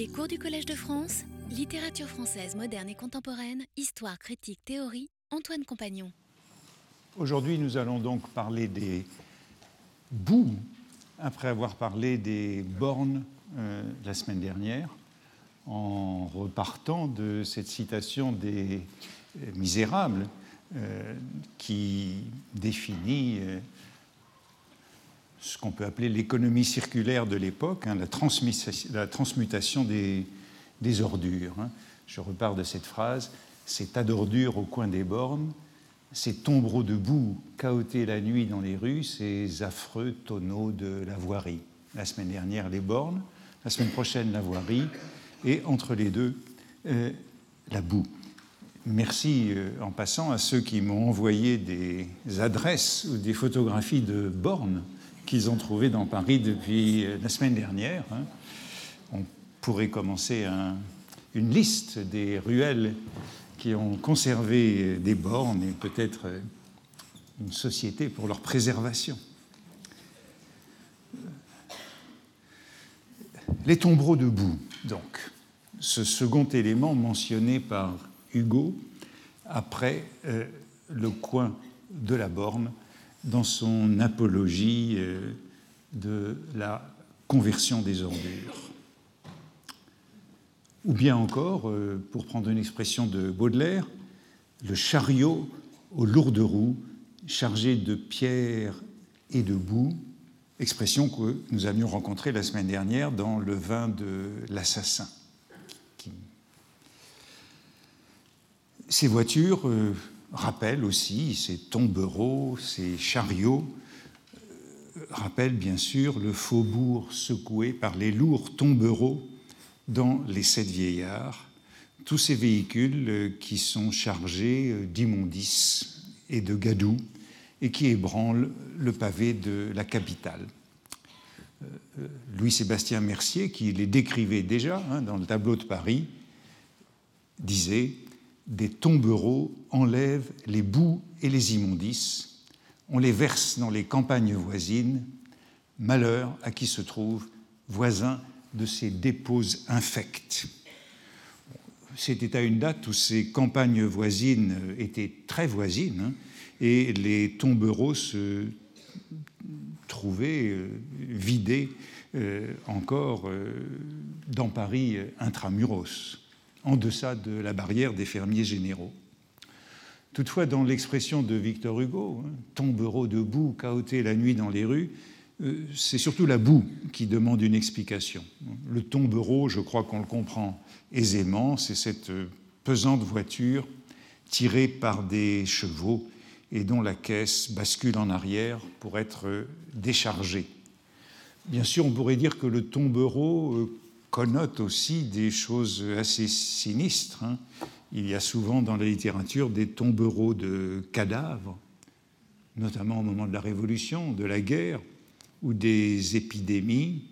Les cours du Collège de France, littérature française moderne et contemporaine, histoire, critique, théorie, Antoine Compagnon. Aujourd'hui, nous allons donc parler des bouts, après avoir parlé des bornes euh, la semaine dernière, en repartant de cette citation des euh, Misérables euh, qui définit ce qu'on peut appeler l'économie circulaire de l'époque, hein, la, transmutation des, des ordures. Hein. Je repars de cette phrase ces tas d'ordures au coin des bornes, ces tombereaux de boue cahotés la nuit dans les rues, ces affreux tonneaux de la voirie. La semaine dernière, les bornes, la semaine prochaine, la voirie, et entre les deux, euh, la boue. Merci euh, en passant à ceux qui m'ont envoyé des adresses ou des photographies de bornes qu'ils ont trouvées dans Paris depuis euh, la semaine dernière. Hein. On pourrait commencer un, une liste des ruelles qui ont conservé des bornes et peut-être une société pour leur préservation. Les tombereaux de boue, donc, ce second élément mentionné par Hugo après euh, le coin de la borne dans son apologie euh, de la conversion des ordures. Ou bien encore, euh, pour prendre une expression de Baudelaire, le chariot aux lourdes roues chargé de pierres et de boue, expression que nous avions rencontrée la semaine dernière dans le vin de l'assassin. Ces voitures euh, rappellent aussi, ces tombereaux, ces chariots, euh, rappellent bien sûr le faubourg secoué par les lourds tombereaux dans les sept vieillards, tous ces véhicules euh, qui sont chargés d'immondices et de gadou et qui ébranlent le pavé de la capitale. Louis-Sébastien Mercier, qui les décrivait déjà hein, dans le tableau de Paris, disait des tombereaux enlèvent les boues et les immondices, on les verse dans les campagnes voisines, malheur à qui se trouve voisin de ces dépôts infects. C'était à une date où ces campagnes voisines étaient très voisines hein, et les tombereaux se trouvaient euh, vidés euh, encore euh, dans Paris intramuros en deçà de la barrière des fermiers généraux. Toutefois, dans l'expression de Victor Hugo, hein, tombereau de boue cahoté la nuit dans les rues, euh, c'est surtout la boue qui demande une explication. Le tombereau, je crois qu'on le comprend aisément, c'est cette euh, pesante voiture tirée par des chevaux et dont la caisse bascule en arrière pour être euh, déchargée. Bien sûr, on pourrait dire que le tombereau connote aussi des choses assez sinistres. Hein. Il y a souvent dans la littérature des tombereaux de cadavres, notamment au moment de la Révolution, de la guerre ou des épidémies.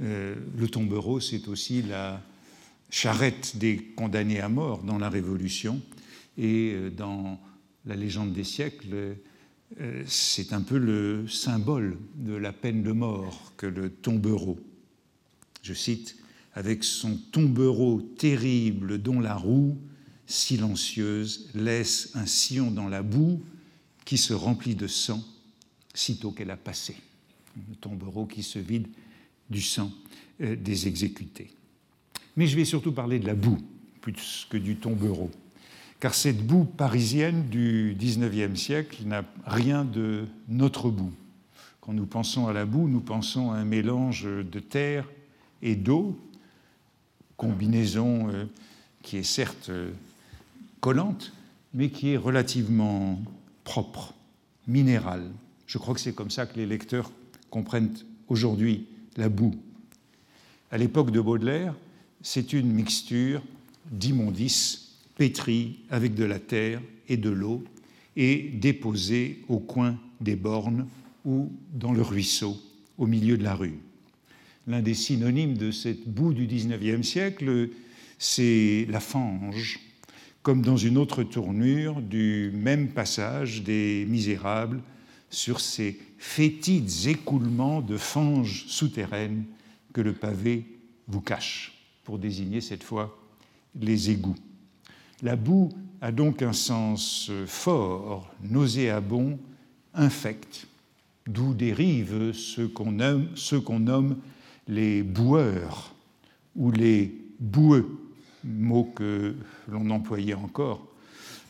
Euh, le tombereau, c'est aussi la charrette des condamnés à mort dans la Révolution. Et euh, dans la légende des siècles, euh, c'est un peu le symbole de la peine de mort que le tombereau je cite, avec son tombereau terrible dont la roue, silencieuse, laisse un sillon dans la boue qui se remplit de sang sitôt qu'elle a passé. Le tombereau qui se vide du sang euh, des exécutés. Mais je vais surtout parler de la boue plus que du tombereau, car cette boue parisienne du XIXe siècle n'a rien de notre boue. Quand nous pensons à la boue, nous pensons à un mélange de terre et d'eau, combinaison euh, qui est certes euh, collante, mais qui est relativement propre, minérale. Je crois que c'est comme ça que les lecteurs comprennent aujourd'hui la boue. À l'époque de Baudelaire, c'est une mixture d'immondices pétris avec de la terre et de l'eau et déposée au coin des bornes ou dans le ruisseau au milieu de la rue l'un des synonymes de cette boue du XIXe siècle, c'est la fange, comme dans une autre tournure du même passage des Misérables sur ces fétides écoulements de fange souterraine que le pavé vous cache. pour désigner cette fois les égouts. La boue a donc un sens fort, nauséabond, infect, d'où dérivent ce qu'on nomme, les boueurs ou les boueux, mot que l'on employait encore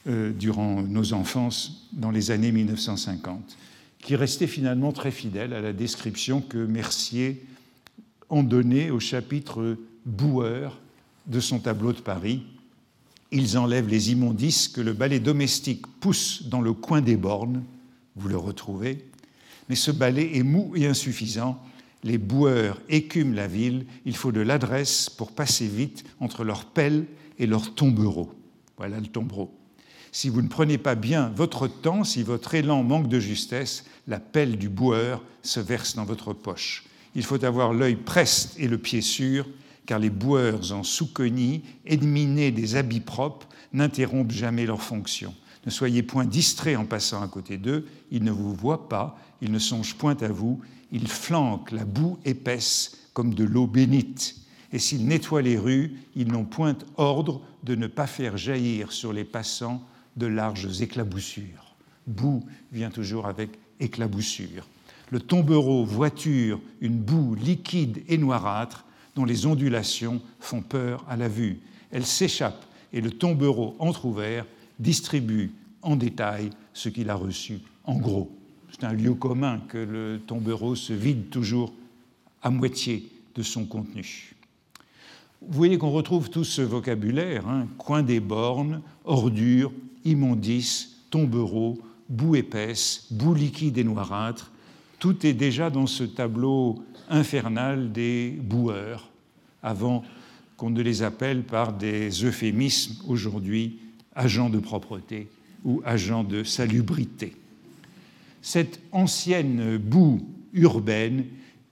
euh, durant nos enfances dans les années 1950, qui restait finalement très fidèle à la description que Mercier en donnait au chapitre boueur de son tableau de Paris. Ils enlèvent les immondices que le balai domestique pousse dans le coin des bornes, vous le retrouvez, mais ce balai est mou et insuffisant. Les boueurs écument la ville, il faut de l'adresse pour passer vite entre leurs pelles et leurs tombereaux. Voilà le tombereau. Si vous ne prenez pas bien votre temps, si votre élan manque de justesse, la pelle du boueur se verse dans votre poche. Il faut avoir l'œil preste et le pied sûr, car les boueurs en souconie, éminés des habits propres, n'interrompent jamais leur fonction. Ne soyez point distraits en passant à côté d'eux, ils ne vous voient pas, ils ne songent point à vous, ils flanquent la boue épaisse comme de l'eau bénite. Et s'ils nettoient les rues, ils n'ont point ordre de ne pas faire jaillir sur les passants de larges éclaboussures. Boue vient toujours avec éclaboussure. Le tombereau voiture une boue liquide et noirâtre dont les ondulations font peur à la vue. Elle s'échappe et le tombereau entr'ouvert distribue en détail ce qu'il a reçu en gros. C'est un lieu commun que le tombereau se vide toujours à moitié de son contenu. Vous voyez qu'on retrouve tout ce vocabulaire, hein, coin des bornes, ordures, immondices, tombereaux, boue épaisse, boue liquide et noirâtre. Tout est déjà dans ce tableau infernal des boueurs, avant qu'on ne les appelle par des euphémismes aujourd'hui agents de propreté ou agents de salubrité. Cette ancienne boue urbaine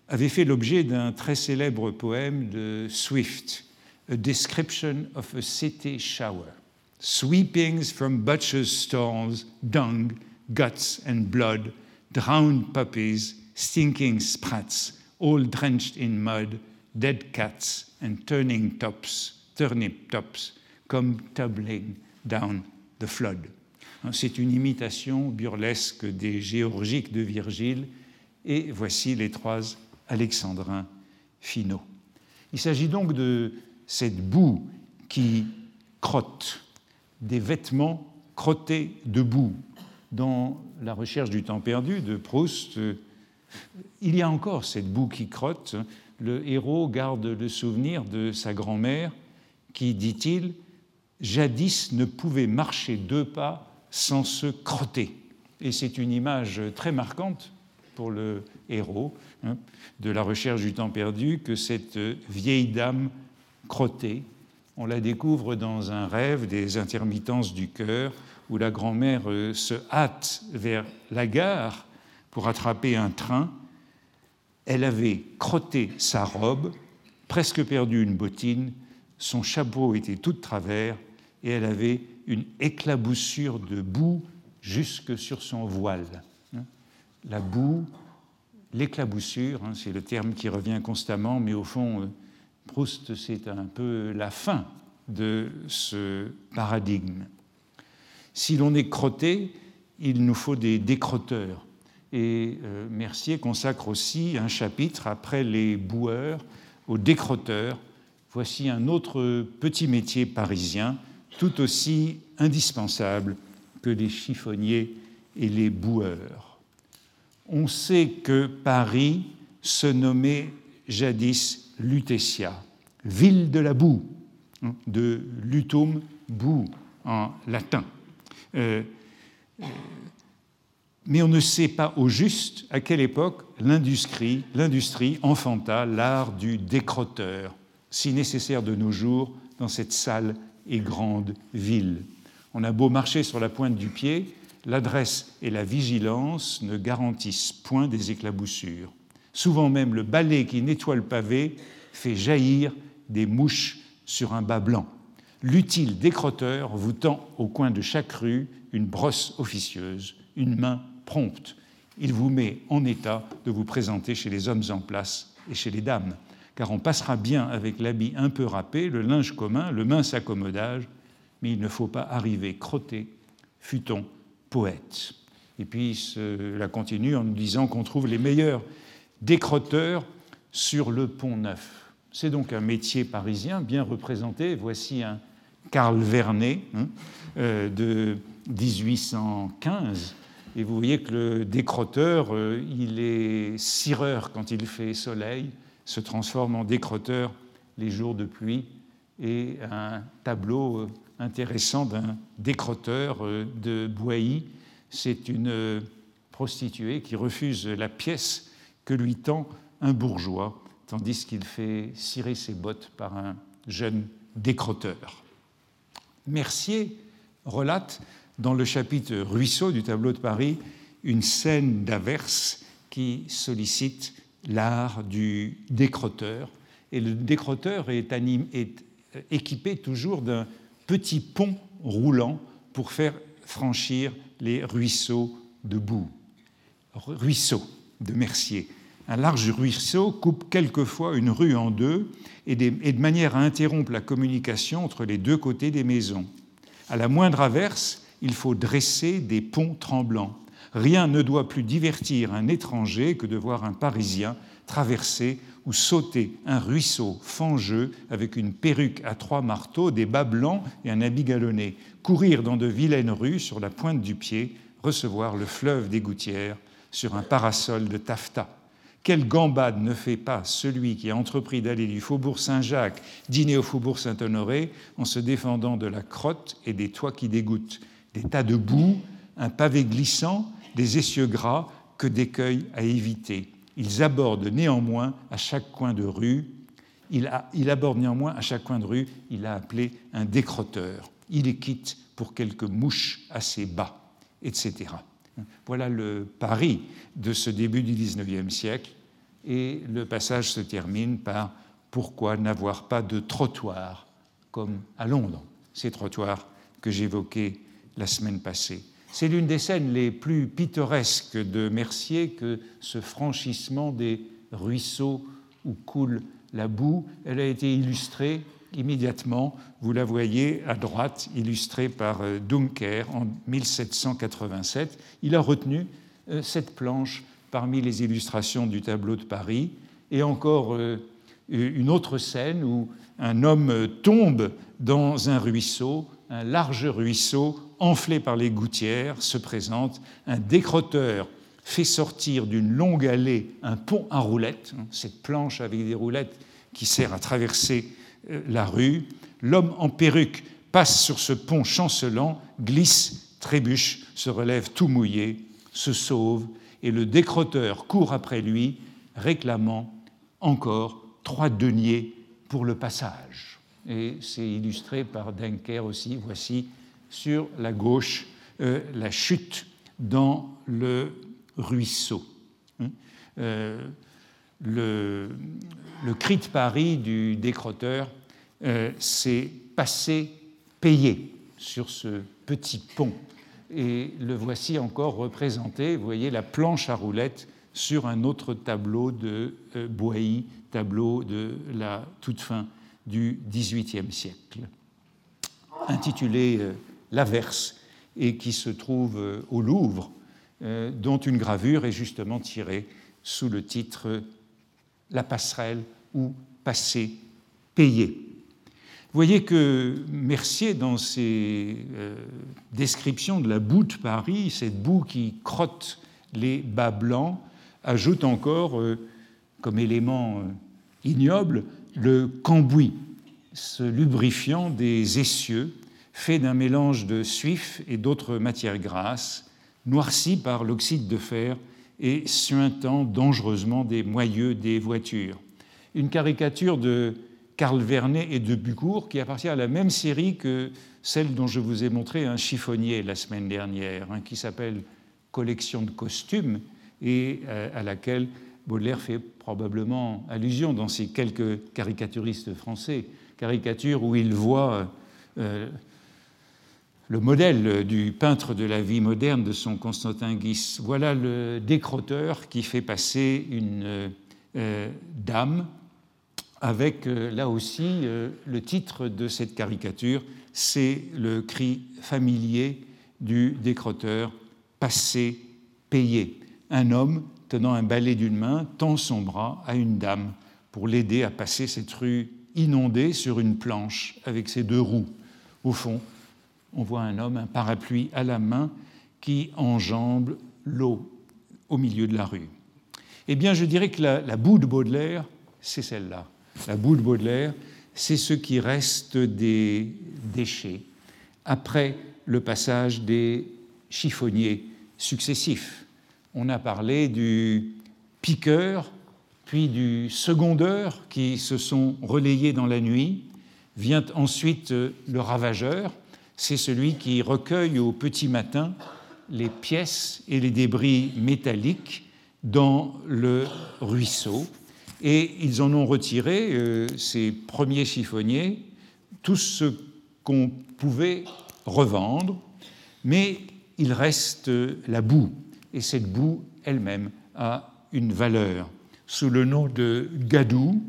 avait fait l'objet d'un très célèbre poème de Swift, A Description of a City Shower. Sweepings from butchers' stalls, dung, guts, and blood, drowned puppies, stinking sprats, all drenched in mud, dead cats, and turning tops, turnip tops, come tumbling down the flood. C'est une imitation burlesque des géorgiques de Virgile, et voici les trois alexandrins finaux. Il s'agit donc de cette boue qui crotte, des vêtements crottés de boue. Dans La recherche du temps perdu de Proust, il y a encore cette boue qui crotte. Le héros garde le souvenir de sa grand-mère qui, dit-il, jadis ne pouvait marcher deux pas sans se crotter. Et c'est une image très marquante pour le héros hein, de la recherche du temps perdu que cette vieille dame crottée, on la découvre dans un rêve des intermittences du cœur où la grand-mère euh, se hâte vers la gare pour attraper un train. Elle avait crotté sa robe, presque perdu une bottine, son chapeau était tout de travers et elle avait une éclaboussure de boue jusque sur son voile. La boue, l'éclaboussure, hein, c'est le terme qui revient constamment, mais au fond, euh, Proust, c'est un peu la fin de ce paradigme. Si l'on est crotté, il nous faut des décrotteurs. Et euh, Mercier consacre aussi un chapitre après les boueurs aux décrotteurs. Voici un autre petit métier parisien tout aussi indispensable que les chiffonniers et les boueurs. On sait que Paris se nommait jadis Lutetia, ville de la boue, hein, de lutum, boue en latin. Euh, mais on ne sait pas au juste à quelle époque l'industrie, l'industrie enfanta l'art du décrotteur, si nécessaire de nos jours dans cette salle et grande ville. On a beau marcher sur la pointe du pied, l'adresse et la vigilance ne garantissent point des éclaboussures. Souvent même le balai qui nettoie le pavé fait jaillir des mouches sur un bas blanc. L'utile décrotteur vous tend au coin de chaque rue une brosse officieuse, une main prompte. Il vous met en état de vous présenter chez les hommes en place et chez les dames. Car on passera bien avec l'habit un peu râpé, le linge commun, le mince accommodage, mais il ne faut pas arriver crotté, fut-on poète. Et puis cela continue en nous disant qu'on trouve les meilleurs décrotteurs sur le pont neuf. C'est donc un métier parisien bien représenté. Voici un Karl Vernet hein, euh, de 1815. Et vous voyez que le décrotteur, euh, il est cireur quand il fait soleil, se transforme en décrotteur les jours de pluie, et un tableau euh, intéressant d'un décrotteur de Boilly. C'est une prostituée qui refuse la pièce que lui tend un bourgeois, tandis qu'il fait cirer ses bottes par un jeune décrotteur. Mercier relate dans le chapitre Ruisseau du tableau de Paris une scène d'averse qui sollicite l'art du décrotteur. Et le décrotteur est, est équipé toujours d'un petit pont roulant pour faire franchir les ruisseaux de boue. Ruisseau de Mercier. Un large ruisseau coupe quelquefois une rue en deux et, de manière à interrompre la communication entre les deux côtés des maisons. À la moindre averse, il faut dresser des ponts tremblants. Rien ne doit plus divertir un étranger que de voir un Parisien traverser ou sauter un ruisseau fangeux avec une perruque à trois marteaux, des bas blancs et un habit galonné, courir dans de vilaines rues sur la pointe du pied, recevoir le fleuve des gouttières sur un parasol de taffetas. Quelle gambade ne fait pas celui qui a entrepris d'aller du faubourg Saint-Jacques dîner au faubourg Saint-Honoré en se défendant de la crotte et des toits qui dégoûtent, des tas de boue, un pavé glissant, des essieux gras que d'écueils à éviter. Ils abordent néanmoins à chaque coin de rue, il, il aborde néanmoins à chaque coin de rue, il a appelé un décrotteur. Il est quitte pour quelques mouches assez bas, etc. Voilà le Paris de ce début du XIXe siècle. Et le passage se termine par Pourquoi n'avoir pas de trottoir comme à Londres? Ces trottoirs que j'évoquais la semaine passée. C'est l'une des scènes les plus pittoresques de Mercier que ce franchissement des ruisseaux où coule la boue. Elle a été illustrée immédiatement, vous la voyez à droite, illustrée par euh, Dunker en 1787. Il a retenu euh, cette planche parmi les illustrations du tableau de Paris, et encore euh, une autre scène où un homme tombe dans un ruisseau, un large ruisseau enflé par les gouttières, se présente, un décrotteur fait sortir d'une longue allée un pont à roulettes, hein, cette planche avec des roulettes qui sert à traverser euh, la rue. L'homme en perruque passe sur ce pont chancelant, glisse, trébuche, se relève tout mouillé, se sauve, et le décrotteur court après lui, réclamant encore trois deniers pour le passage. Et c'est illustré par Denker aussi, voici sur la gauche euh, la chute dans le ruisseau. Hein. Euh, le, cri de Paris du décroteur, euh, c'est passer payé sur ce petit pont. Et le voici encore représenté, vous voyez la planche à roulettes sur un autre tableau de euh, Boilly, tableau de la toute fin du XVIIIe siècle, intitulé euh, L'Averse, et qui se trouve euh, au Louvre, dont une gravure est justement tirée sous le titre la passerelle ou passer payé. Vous voyez que Mercier, dans ses euh, descriptions de la boue de Paris, cette boue qui crotte les bas blancs, ajoute encore, euh, comme élément euh, ignoble, le cambouis, ce lubrifiant des essieux, fait d'un mélange de suif et d'autres matières grasses, noirci par l'oxyde de fer et suintant dangereusement des moyeux des voitures. Une caricature de Karl Vernet et de Bucourt qui appartient à la même série que celle dont je vous ai montré un chiffonnier la semaine dernière, hein, qui s'appelle Collection de costumes et euh, à laquelle Baudelaire fait probablement allusion dans ses quelques caricaturistes français, caricature où il voit euh, le modèle du peintre de la vie moderne de son Constantin Guis. Voilà le décroteur qui fait passer une euh, dame avec là aussi le titre de cette caricature, c'est le cri familier du décroteur passé payé. Un homme tenant un balai d'une main tend son bras à une dame pour l'aider à passer cette rue inondée sur une planche avec ses deux roues. Au fond, on voit un homme, un parapluie à la main, qui enjambe l'eau au milieu de la rue. Eh bien, je dirais que la, la boue de Baudelaire, c'est celle-là. La boue de Baudelaire, c'est ce qui reste des déchets après le passage des chiffonniers successifs. On a parlé du piqueur, puis du secondeur qui se sont relayés dans la nuit. Vient ensuite le ravageur, c'est celui qui recueille au petit matin les pièces et les débris métalliques dans le ruisseau. Et ils en ont retiré, euh, ces premiers chiffonniers, tout ce qu'on pouvait revendre, mais il reste la boue, et cette boue elle-même a une valeur. Sous le nom de gadou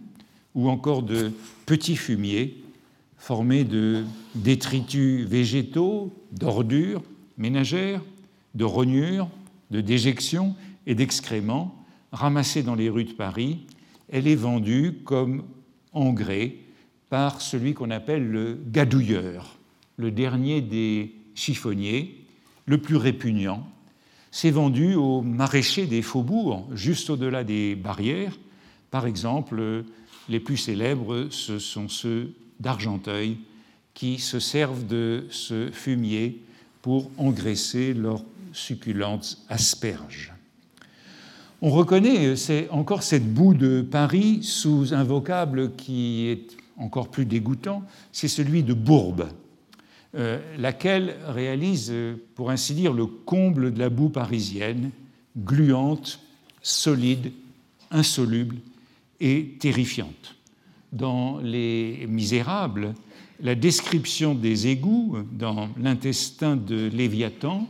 ou encore de petit fumier, formé de détritus végétaux, d'ordures ménagères, de rognures, de déjections et d'excréments ramassés dans les rues de Paris, elle est vendue comme engrais par celui qu'on appelle le gadouilleur, le dernier des chiffonniers, le plus répugnant. C'est vendu aux maraîchers des faubourgs, juste au-delà des barrières. Par exemple, les plus célèbres, ce sont ceux d'Argenteuil, qui se servent de ce fumier pour engraisser leurs succulentes asperges. On reconnaît encore cette boue de Paris sous un vocable qui est encore plus dégoûtant, c'est celui de bourbe, laquelle réalise, euh, pour ainsi dire, le comble de la boue parisienne, gluante, solide, insoluble et terrifiante. Dans Les Misérables, la description des égouts dans l'intestin de Léviathan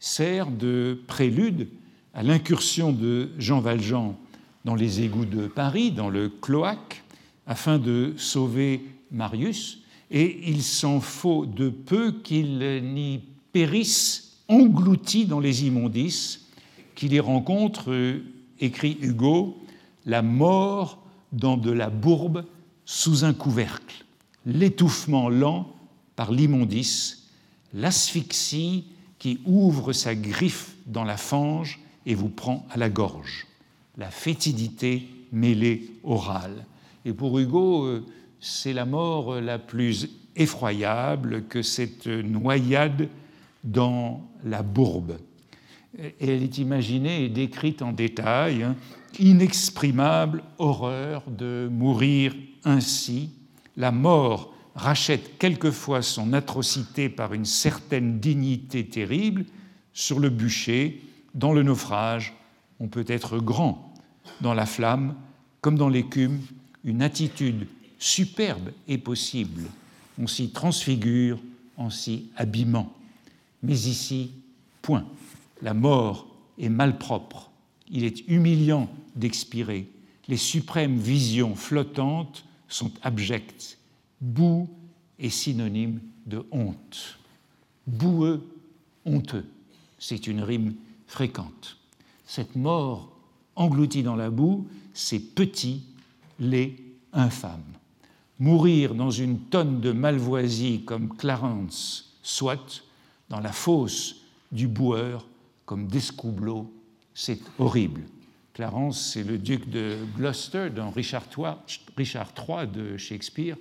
sert de prélude à l'incursion de Jean Valjean dans les égouts de Paris, dans le cloaque, afin de sauver Marius, et il s'en faut de peu qu'il n'y périsse englouti dans les immondices, qu'il y rencontre, écrit Hugo, la mort dans de la bourbe sous un couvercle, l'étouffement lent par l'immondice, l'asphyxie qui ouvre sa griffe dans la fange et vous prend à la gorge, la fétidité mêlée orale. Et pour Hugo, euh, c'est la mort la plus effroyable que cette noyade dans la bourbe. Elle est imaginée et décrite en détail, hein, inexprimable horreur de mourir ainsi. La mort rachète quelquefois son atrocité par une certaine dignité terrible. Sur le bûcher, dans le naufrage, on peut être grand. Dans la flamme, comme dans l'écume, une attitude superbe est possible. On s'y transfigure en s'y abîmant. Mais ici, point. La mort est malpropre. Il est humiliant d'expirer. Les suprêmes visions flottantes sont abjectes. Boue est synonyme de honte. Boueux, honteux. C'est une rime fréquente. Cette mort engloutie dans la boue, c'est petit, laid, infâme. Mourir dans une tonne de malvoisie comme Clarence, soit dans la fosse du boueur comme Descoubleau, c'est horrible. Clarence, c'est le duc de Gloucester dans Richard III, de Shakespeare,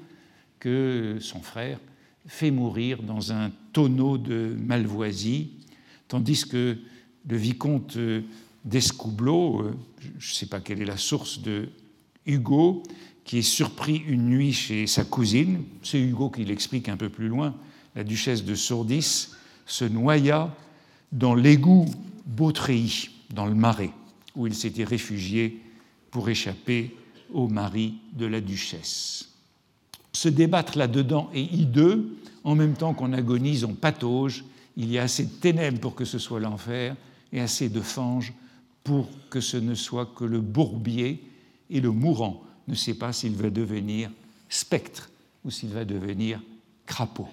que son frère fait mourir dans un tonneau de malvoisie, tandis que le vicomte d'Escoubleau, euh, je ne sais pas quelle est la source de Hugo, qui est surpris une nuit chez sa cousine, c'est Hugo qui l'explique un peu plus loin, la duchesse de Sourdis, se noya dans l'égout Beautreilly, dans le Marais, où il s'était réfugié pour échapper au mari de la duchesse. Se débattre là-dedans est hideux, en même temps qu'on agonise, on patauge, il y a assez de ténèbres pour que ce soit l'enfer et assez de fange pour que ce ne soit que le bourbier et le mourant ne sait pas s'il va devenir spectre ou s'il va devenir crapaud.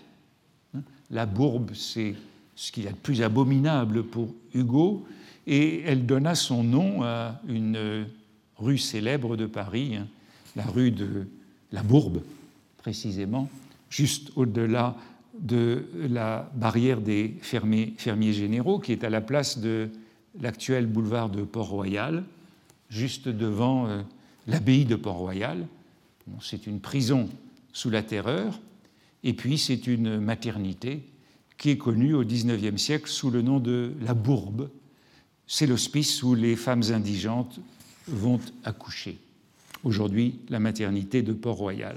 Hein? La bourbe, c'est ce qu'il y a de plus abominable pour Hugo, et elle donna son nom à une rue célèbre de Paris, hein, la rue de la Bourbe, précisément, juste au-delà de la barrière des fermiers, généraux, qui est à la place de l'actuel boulevard de Port-Royal, juste devant euh, l'abbaye de Port-Royal. c'est une prison sous la terreur, et puis c'est une maternité qui est connue au XIXe siècle sous le nom de la Bourbe. C'est l'hospice où les femmes indigentes vont accoucher. Aujourd'hui, la maternité de Port-Royal.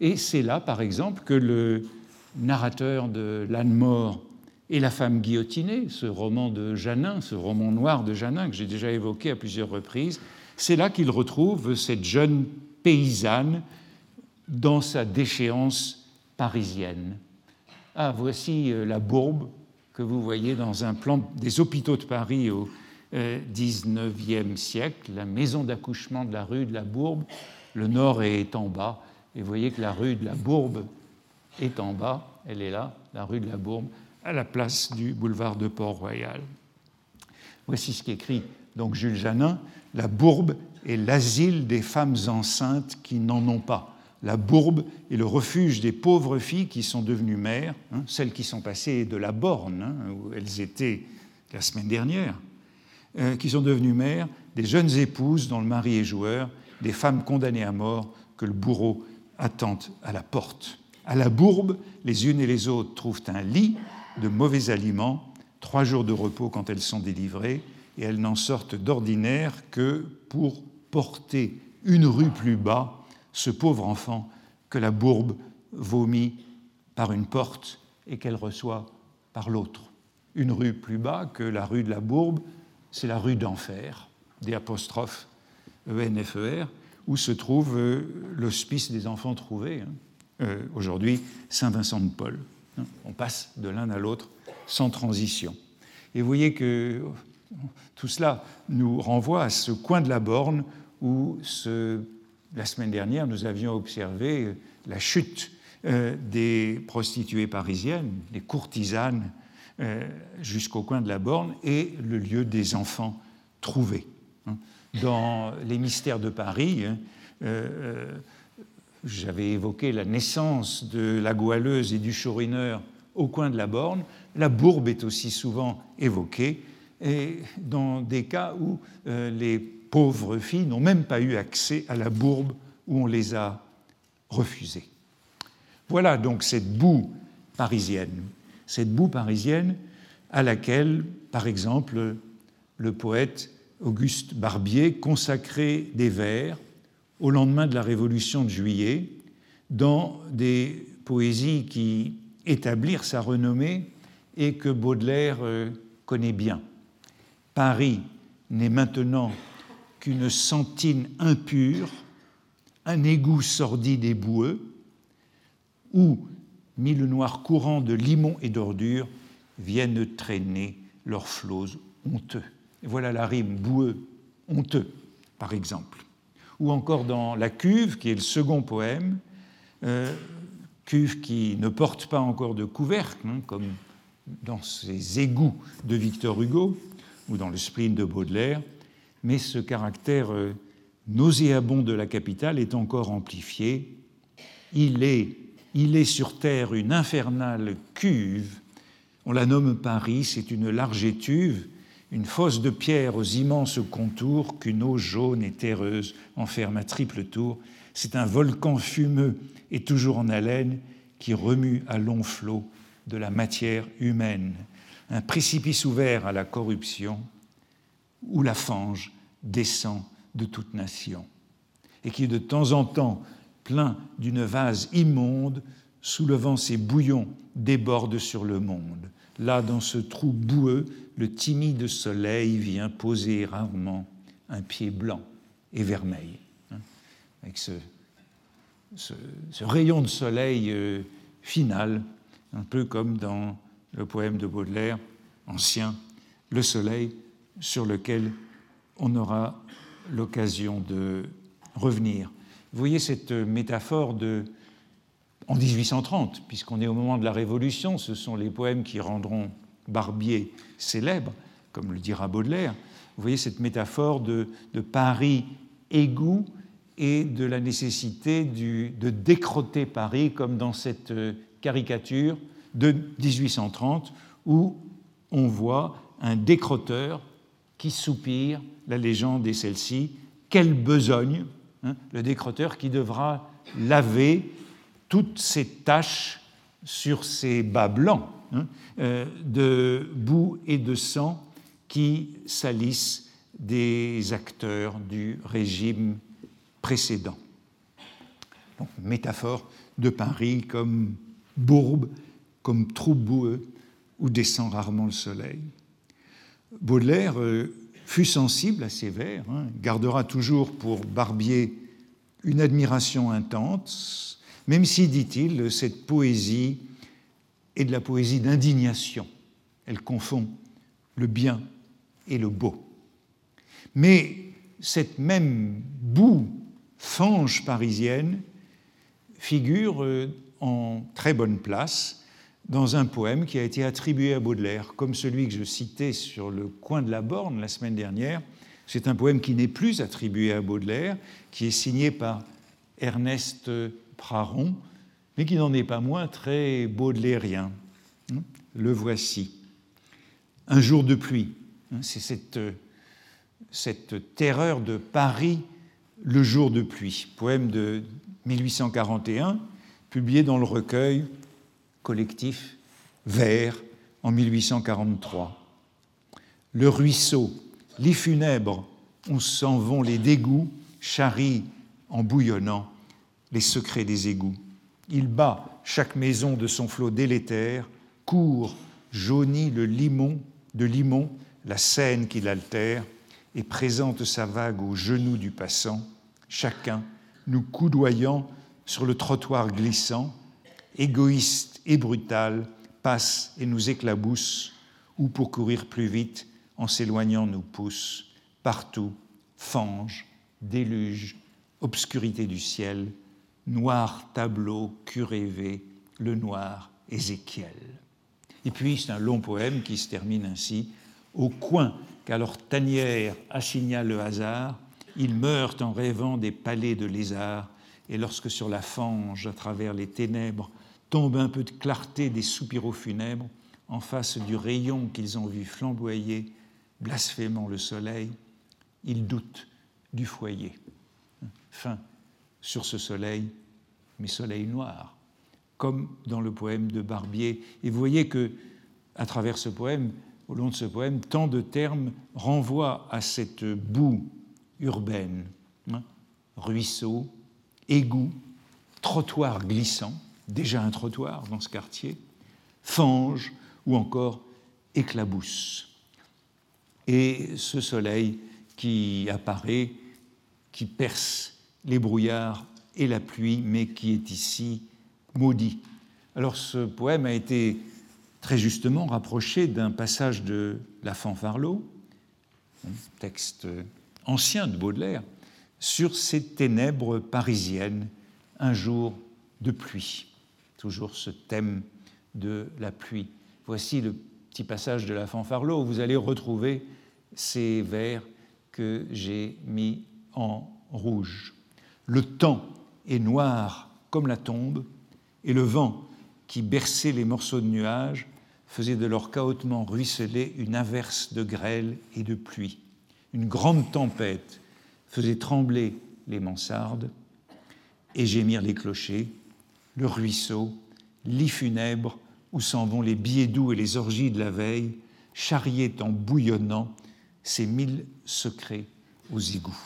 Et c'est là, par exemple, que le narrateur de L'âne mort et la femme guillotinée, ce roman de Janin, ce roman noir de Janin que j'ai déjà évoqué à plusieurs reprises, c'est là qu'il retrouve cette jeune paysanne dans sa déchéance parisienne. Ah, voici euh, la bourbe que vous voyez dans un plan des hôpitaux de Paris au XIXe euh, siècle, la maison d'accouchement de la rue de la Bourbe. Le nord est en bas, et vous voyez que la rue de la Bourbe est en bas, elle est là, la rue de la Bourbe, à la place du boulevard de Port-Royal. Voici ce qu'écrit donc Jules Janin La Bourbe est l'asile des femmes enceintes qui n'en ont pas. La Bourbe est le refuge des pauvres filles qui sont devenues mères, hein, celles qui sont passées de la borne, hein, où elles étaient la semaine dernière, euh, qui sont devenues mères, des jeunes épouses dont le mari est joueur, des femmes condamnées à mort que le bourreau attend à la porte. À la bourbe, les unes et les autres trouvent un lit, de mauvais aliments, trois jours de repos quand elles sont délivrées, et elles n'en sortent d'ordinaire que pour porter une rue plus bas ce pauvre enfant que la bourbe vomit par une porte et qu'elle reçoit par l'autre. Une rue plus bas que la rue de la bourbe, c'est la rue d'enfer, des apostrophes ENFER, où se trouve euh, l'hospice des enfants trouvés, hein. euh, aujourd'hui Saint-Vincent de Paul. Hein. On passe de l'un à l'autre sans transition. Et vous voyez que tout cela nous renvoie à ce coin de la borne où, la semaine dernière, nous avions observé la chute euh, des prostituées parisiennes, des courtisanes euh, jusqu'au coin de la borne et le lieu des enfants trouvés. Hein. Dans les mystères de Paris, hein, euh, j'avais évoqué la naissance de la goualeuse et du chourineur au coin de la borne. La bourbe est aussi souvent évoquée, et dans des cas où euh, les pauvres filles n'ont même pas eu accès à la bourbe où on les a refusées. Voilà donc cette boue parisienne cette boue parisienne à laquelle, par exemple, le poète Auguste Barbier consacrait des vers au lendemain de la Révolution de juillet dans des poésies qui établirent sa renommée et que Baudelaire euh, connaît bien. Paris n'est maintenant qu'une sentine impure, un égout sordide et boueux, où mille noirs courants de limon et d'ordures viennent traîner leurs flots honteux. voilà la rime boueux, honteux, par exemple. Ou encore dans La cuve, qui est le second poème, euh, cuve qui ne porte pas encore de couvercle, hein, comme dans ces égouts de Victor Hugo ou dans le spleen de Baudelaire, mais ce caractère euh, nauséabond de la capitale est encore amplifié. Il est il est sur terre une infernale cuve. On la nomme Paris, c'est une large étuve, une fosse de pierre aux immenses contours qu'une eau jaune et terreuse enferme à triple tour. C'est un volcan fumeux et toujours en haleine qui remue à long flot de la matière humaine, un précipice ouvert à la corruption où la fange descend de toute nation et qui de temps en temps plein d'une vase immonde, soulevant ses bouillons, déborde sur le monde. Là, dans ce trou boueux, le timide soleil vient poser rarement un pied blanc et vermeil. Hein, avec ce, rayon de soleil euh, final, un peu comme dans le poème de Baudelaire, ancien, Le soleil, sur lequel on aura l'occasion de revenir. Vous voyez cette métaphore de en 1830, puisqu'on est au moment de la Révolution, ce sont les poèmes qui rendront Barbier célèbre, comme le dira Baudelaire. Vous voyez cette métaphore de, Paris égout et de la nécessité de décroter Paris, comme dans cette caricature de 1830, où on voit un décroteur qui soupire, la légende est celle-ci, quelle besogne, hein, le décroteur qui devra laver toutes ces taches sur ces bas blancs hein, euh, de boue et de sang qui salissent des acteurs du régime précédent. Donc, métaphore de Paris comme bourbe, comme trou boueux où descend rarement le soleil. Baudelaire euh, fut sensible à ces vers, hein, gardera toujours pour Barbier une admiration intense, même si, dit-il, cette poésie est de la poésie d'indignation. Elle confond le bien et le beau. Mais cette même boue fange parisienne figure euh, en très bonne place dans un poème qui a été attribué à Baudelaire, comme celui que je citais sur le coin de la borne la semaine dernière. C'est un poème qui n'est plus attribué à Baudelaire, qui est signé par Ernest Praron, mais qui n'en est pas moins très baudelairien. Hein, le voici. Un jour de pluie. Hein, c'est cette, cette terreur de Paris, le jour de pluie, poème de 1841, publié dans le recueil collectif Vert en 1843. Le ruisseau, lit funèbre, où s'en vont les dégoûts, charrie en bouillonnant les secrets des égouts. Il bat chaque maison de son flot délétère, court, jaunit le limon, de limon la scène qui l'altère, et présente sa vague aux genoux du passant, chacun nous coudoyant sur le trottoir glissant, égoïste et brutal, passe et nous éclabousse, ou pour courir plus vite, en s'éloignant nous pousse, partout, fange, déluge, obscurité du ciel, noir tableau curévé, le noir Ézéchiel. Et puis c'est un long poème qui se termine ainsi Au coin qu'alors tanière assigna le hasard, il meurt en rêvant des palais de lézards, et lorsque sur la fange, à travers les ténèbres, tombe un peu de clarté des soupiraux funèbres, en face du rayon qu'ils ont vu flamboyer, blasphémant le soleil, ils doutent du foyer. Fin sur ce soleil, mais soleil noir, comme dans le poème de Barbier. Et vous voyez que, à travers ce poème, au long de ce poème, tant de termes renvoient à cette boue urbaine, hein, ruisseau, égout, trottoir glissant, déjà un trottoir dans ce quartier, fange ou encore éclabousse. Et ce soleil qui apparaît, qui perce les brouillards et la pluie, mais qui est ici maudit. Alors ce poème a été très justement rapproché d'un passage de La Fanfarlot, un texte ancien de Baudelaire, sur ces ténèbres parisiennes, un jour de pluie. Toujours ce thème de la pluie. Voici le petit passage de La Fanfarlot où vous allez retrouver ces vers que j'ai mis en rouge. Le temps est noir comme la tombe, et le vent qui berçait les morceaux de nuages faisait de leur cahotement ruisseler une averse de grêle et de pluie. Une grande tempête faisait trembler les mansardes et gémir les clochers, le ruisseau, lit funèbre où s'en vont les billets doux et les orgies de la veille, charriait en bouillonnant ses mille secrets aux égouts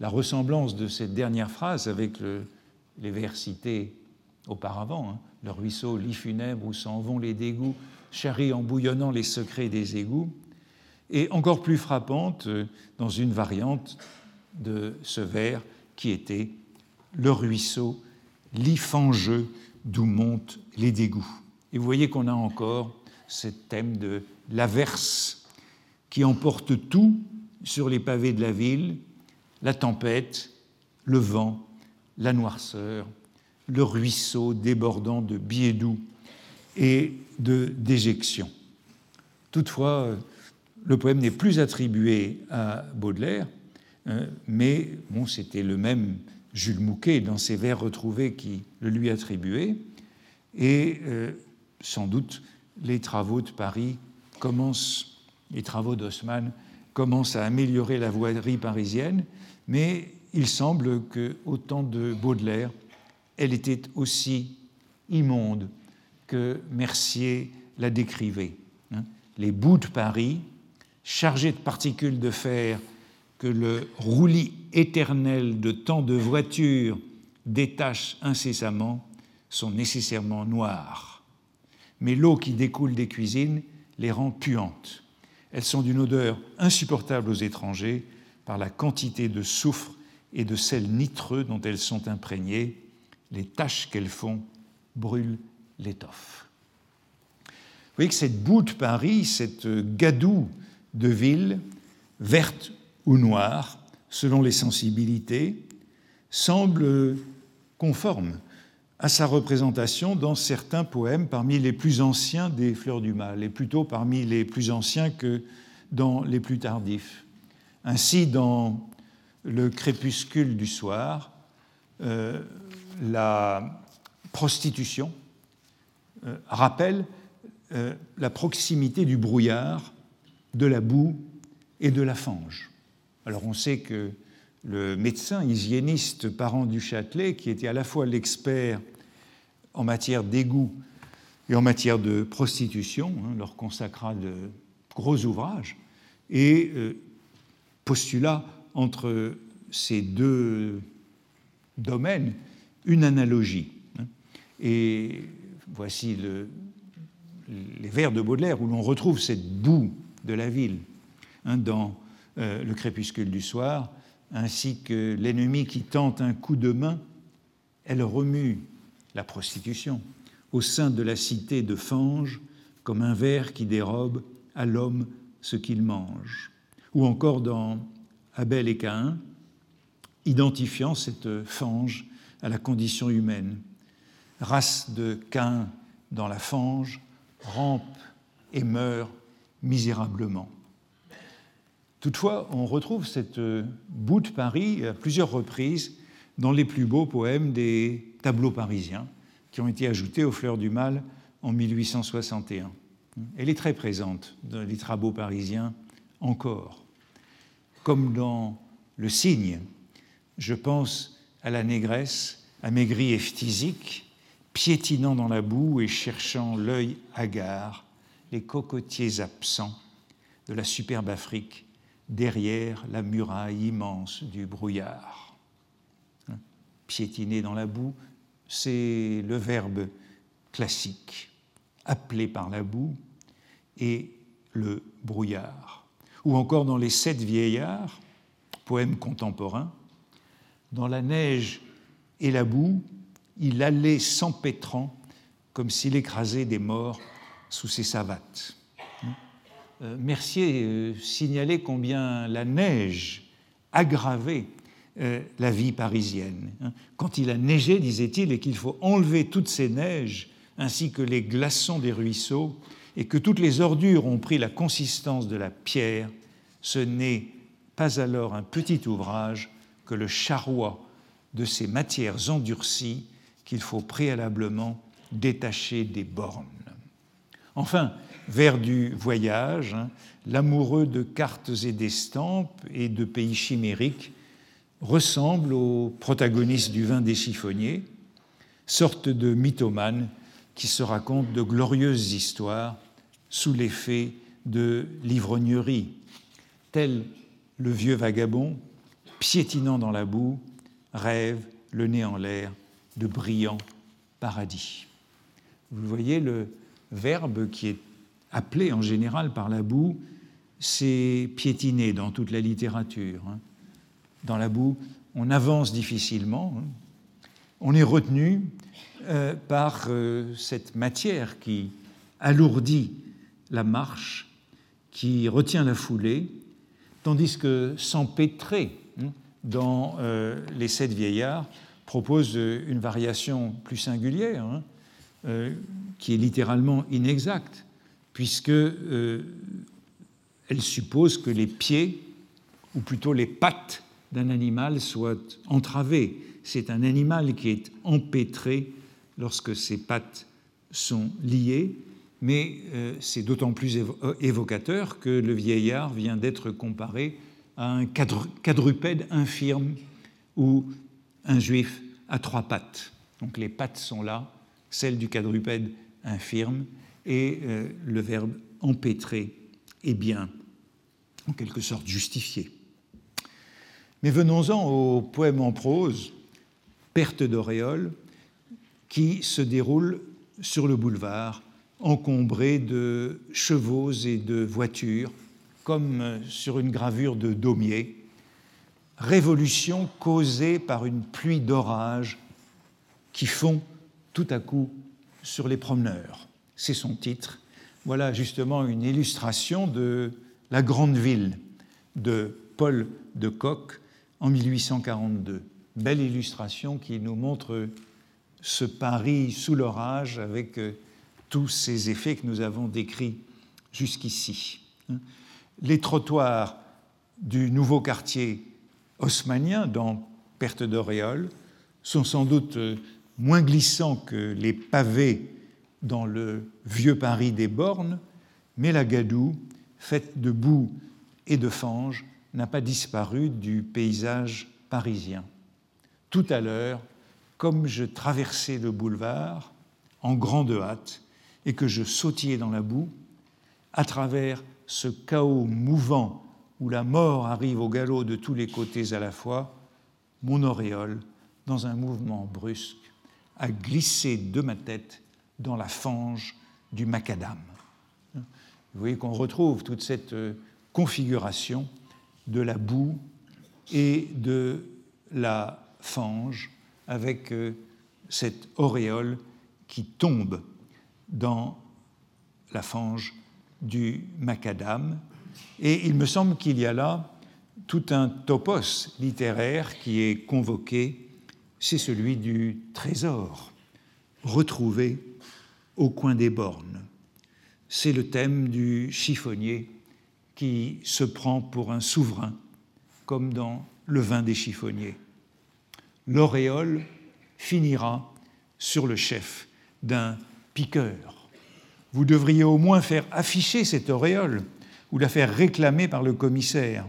la ressemblance de cette dernière phrase avec les vers cités auparavant, hein. le ruisseau, lit funèbre où s'en vont les dégoûts, charrie en bouillonnant les secrets des égouts, est encore plus frappante euh, dans une variante de ce vers qui était le ruisseau, lit fangeux d'où montent les dégoûts. Et vous voyez qu'on a encore ce thème de l'averse qui emporte tout sur les pavés de la ville, la tempête, le vent, la noirceur, le ruisseau débordant de billets doux et de déjection. Toutefois, le poème n'est plus attribué à Baudelaire, hein, mais bon, c'était le même Jules Mouquet dans ses vers retrouvés qui le lui attribuait, et euh, sans doute les travaux de Paris commencent, les travaux d'Haussmann commencent à améliorer la voirie parisienne, mais il semble qu'au temps de Baudelaire, elle était aussi immonde que Mercier la décrivait. Hein. Les bouts de Paris, chargés de particules de fer que le roulis éternel de tant de voitures détache incessamment, sont nécessairement noirs. Mais l'eau qui découle des cuisines les rend puantes. Elles sont d'une odeur insupportable aux étrangers par la quantité de soufre et de sel nitreux dont elles sont imprégnées. Les taches qu'elles font brûlent l'étoffe. Vous voyez que cette boue de Paris, cette gadoue de ville, verte ou noire, selon les sensibilités, semble conforme à sa représentation dans certains poèmes parmi les plus anciens des Fleurs du Mal, et plutôt parmi les plus anciens que dans les plus tardifs. Ainsi, dans Le crépuscule du soir, euh, la prostitution euh, rappelle euh, la proximité du brouillard, de la boue et de la fange. Alors on sait que le médecin hygiéniste parent du Châtelet, qui était à la fois l'expert en matière d'égout et en matière de prostitution, hein, leur consacra de gros ouvrages, et euh, postula entre ces deux domaines une analogie. Hein. Et voici les vers de Baudelaire où l'on retrouve cette boue de la ville hein, dans euh, Le crépuscule du soir, ainsi que l'ennemi qui tente un coup de main, elle remue la prostitution au sein de la cité de Fange comme un ver qui dérobe à l'homme ce qu'il mange. Ou encore dans Abel et Caïn, identifiant cette fange à la condition humaine. Race de Caïn dans la fange, rampe et meurt misérablement. Toutefois, on retrouve cette euh, boue de Paris à plusieurs reprises dans les plus beaux poèmes des tableaux parisiens qui ont été ajoutés aux Fleurs du Mal en 1861. Elle est très présente dans les travaux parisiens encore. Comme dans Le Cygne, je pense à la négresse, amaigrie et phtisique, piétinant dans la boue et cherchant l'œil hagard, les cocotiers absents de la superbe Afrique derrière la muraille immense du brouillard. Hein? Piétiner dans la boue, c'est le verbe classique, appelé par la boue, et le brouillard. Ou encore dans Les Sept Vieillards, poème contemporain, dans la neige et la boue, il allait s'empêtrant comme s'il écrasait des morts sous ses savates. Euh, Mercier euh, signalait combien la neige aggravait euh, la vie parisienne. Hein. Quand il a neigé, disait-il, et qu'il faut enlever toutes ces neiges, ainsi que les glaçons des ruisseaux, et que toutes les ordures ont pris la consistance de la pierre, ce n'est pas alors un petit ouvrage que le charroi de ces matières endurcies qu'il faut préalablement détacher des bornes. Enfin, vers du voyage, hein, l'amoureux de cartes et d'estampes et de pays chimériques ressemble au protagoniste du vin des chiffonniers, sorte de mythomane qui se raconte de glorieuses histoires sous l'effet de l'ivrognerie, tel le vieux vagabond, piétinant dans la boue, rêve, le nez en l'air, de brillants paradis. Vous voyez, le verbe qui est appelé en général par la boue, c'est piétiner dans toute la littérature. Hein. Dans la boue, on avance difficilement, hein. on est retenu euh, par euh, cette matière qui alourdit la marche, qui retient la foulée, tandis que s'empêtrer, hein, dans euh, Les Sept Vieillards, propose une variation plus singulière, qui est littéralement inexacte, puisque elle suppose que les pieds, ou plutôt les pattes d'un animal soient entravées. C'est un animal qui est empêtré lorsque ses pattes sont liées, mais euh, c'est d'autant plus euh, évocateur que le vieillard vient d'être comparé à un quadrupède infirme ou un juif à trois pattes. Donc les pattes sont là, celles du quadrupède infirme, et euh, le verbe empêtrer est bien, en quelque sorte, justifié. Mais venons-en au poème en prose, Perte d'auréole, qui se déroule sur le boulevard encombré de chevaux et de voitures, comme sur une gravure de Daumier. Révolution causée par une pluie d'orage qui fond tout à coup sur les promeneurs. C'est son titre. Voilà justement une illustration de La Grande Ville de Paul de Kock en 1842. Belle illustration qui nous montre ce Paris sous l'orage avec euh, tous ces effets que nous avons décrits jusqu'ici. Les trottoirs du nouveau quartier haussmanien dans Perte d'Auréole sont sans doute euh, moins glissants que les pavés dans le vieux Paris des bornes, mais la gadoue, faite de boue et de fange, n'a pas disparu du paysage parisien. Tout à l'heure, comme je traversais le boulevard en grande hâte et que je sautillais dans la boue, à travers ce chaos mouvant où la mort arrive au galop de tous les côtés à la fois, mon auréole, dans un mouvement brusque, a glissé de ma tête dans la fange du macadam. Vous voyez qu'on retrouve toute cette euh, configuration de la boue et de la fange avec euh, cette auréole qui tombe dans la fange du macadam. Et il me semble qu'il y a là tout un topos littéraire qui est convoqué, c'est celui du trésor retrouvé au coin des bornes. C'est le thème du chiffonnier qui se prend pour un souverain, comme dans le vin des chiffonniers l'auréole finira sur le chef d'un piqueur. Vous devriez au moins faire afficher cette auréole ou la faire réclamer par le commissaire.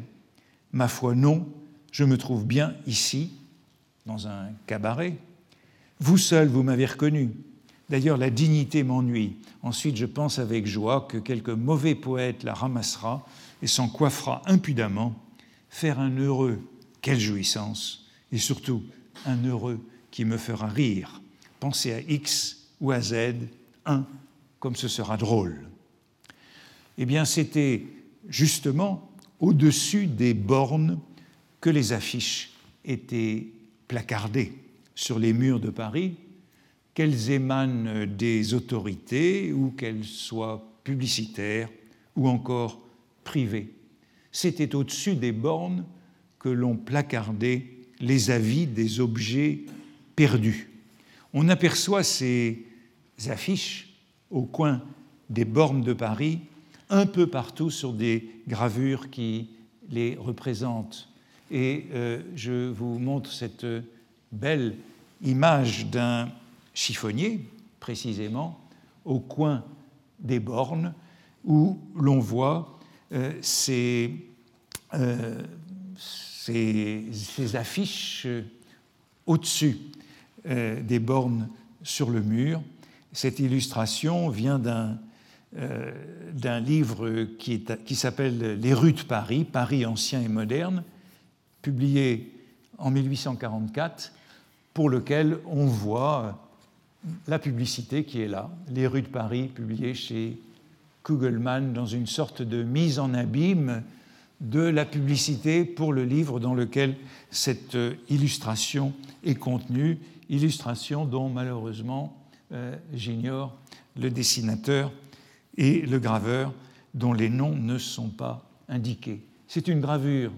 Ma foi, non, je me trouve bien ici, dans un cabaret. Vous seul, vous m'avez reconnu. D'ailleurs, la dignité m'ennuie. Ensuite, je pense avec joie que quelque mauvais poète la ramassera et s'en coiffera impudemment. Faire un heureux, quelle jouissance Et surtout, un heureux qui me fera rire. Pensez à X ou à Z, un, comme ce sera drôle. Eh bien, c'était justement au-dessus des bornes que les affiches étaient placardées sur les murs de Paris, qu'elles émanent des autorités ou qu'elles soient publicitaires ou encore privées. C'était au-dessus des bornes que l'on placardait les avis des objets perdus. On aperçoit ces affiches au coin des bornes de Paris, un peu partout sur des gravures qui les représentent. Et euh, je vous montre cette belle image d'un chiffonnier, précisément, au coin des bornes, où l'on voit euh, ces, euh, ces, affiches au-dessus euh, des bornes sur le mur. Cette illustration vient d'un livre qui, qui s'appelle Les rues de Paris, Paris ancien et moderne, publié en 1844, pour lequel on voit la publicité qui est là, Les rues de Paris, publié chez Kugelmann dans une sorte de mise en abîme de la publicité pour le livre dans lequel cette euh, illustration est contenue, illustration dont malheureusement euh, j'ignore le dessinateur et le graveur dont les noms ne sont pas indiqués. C'est une gravure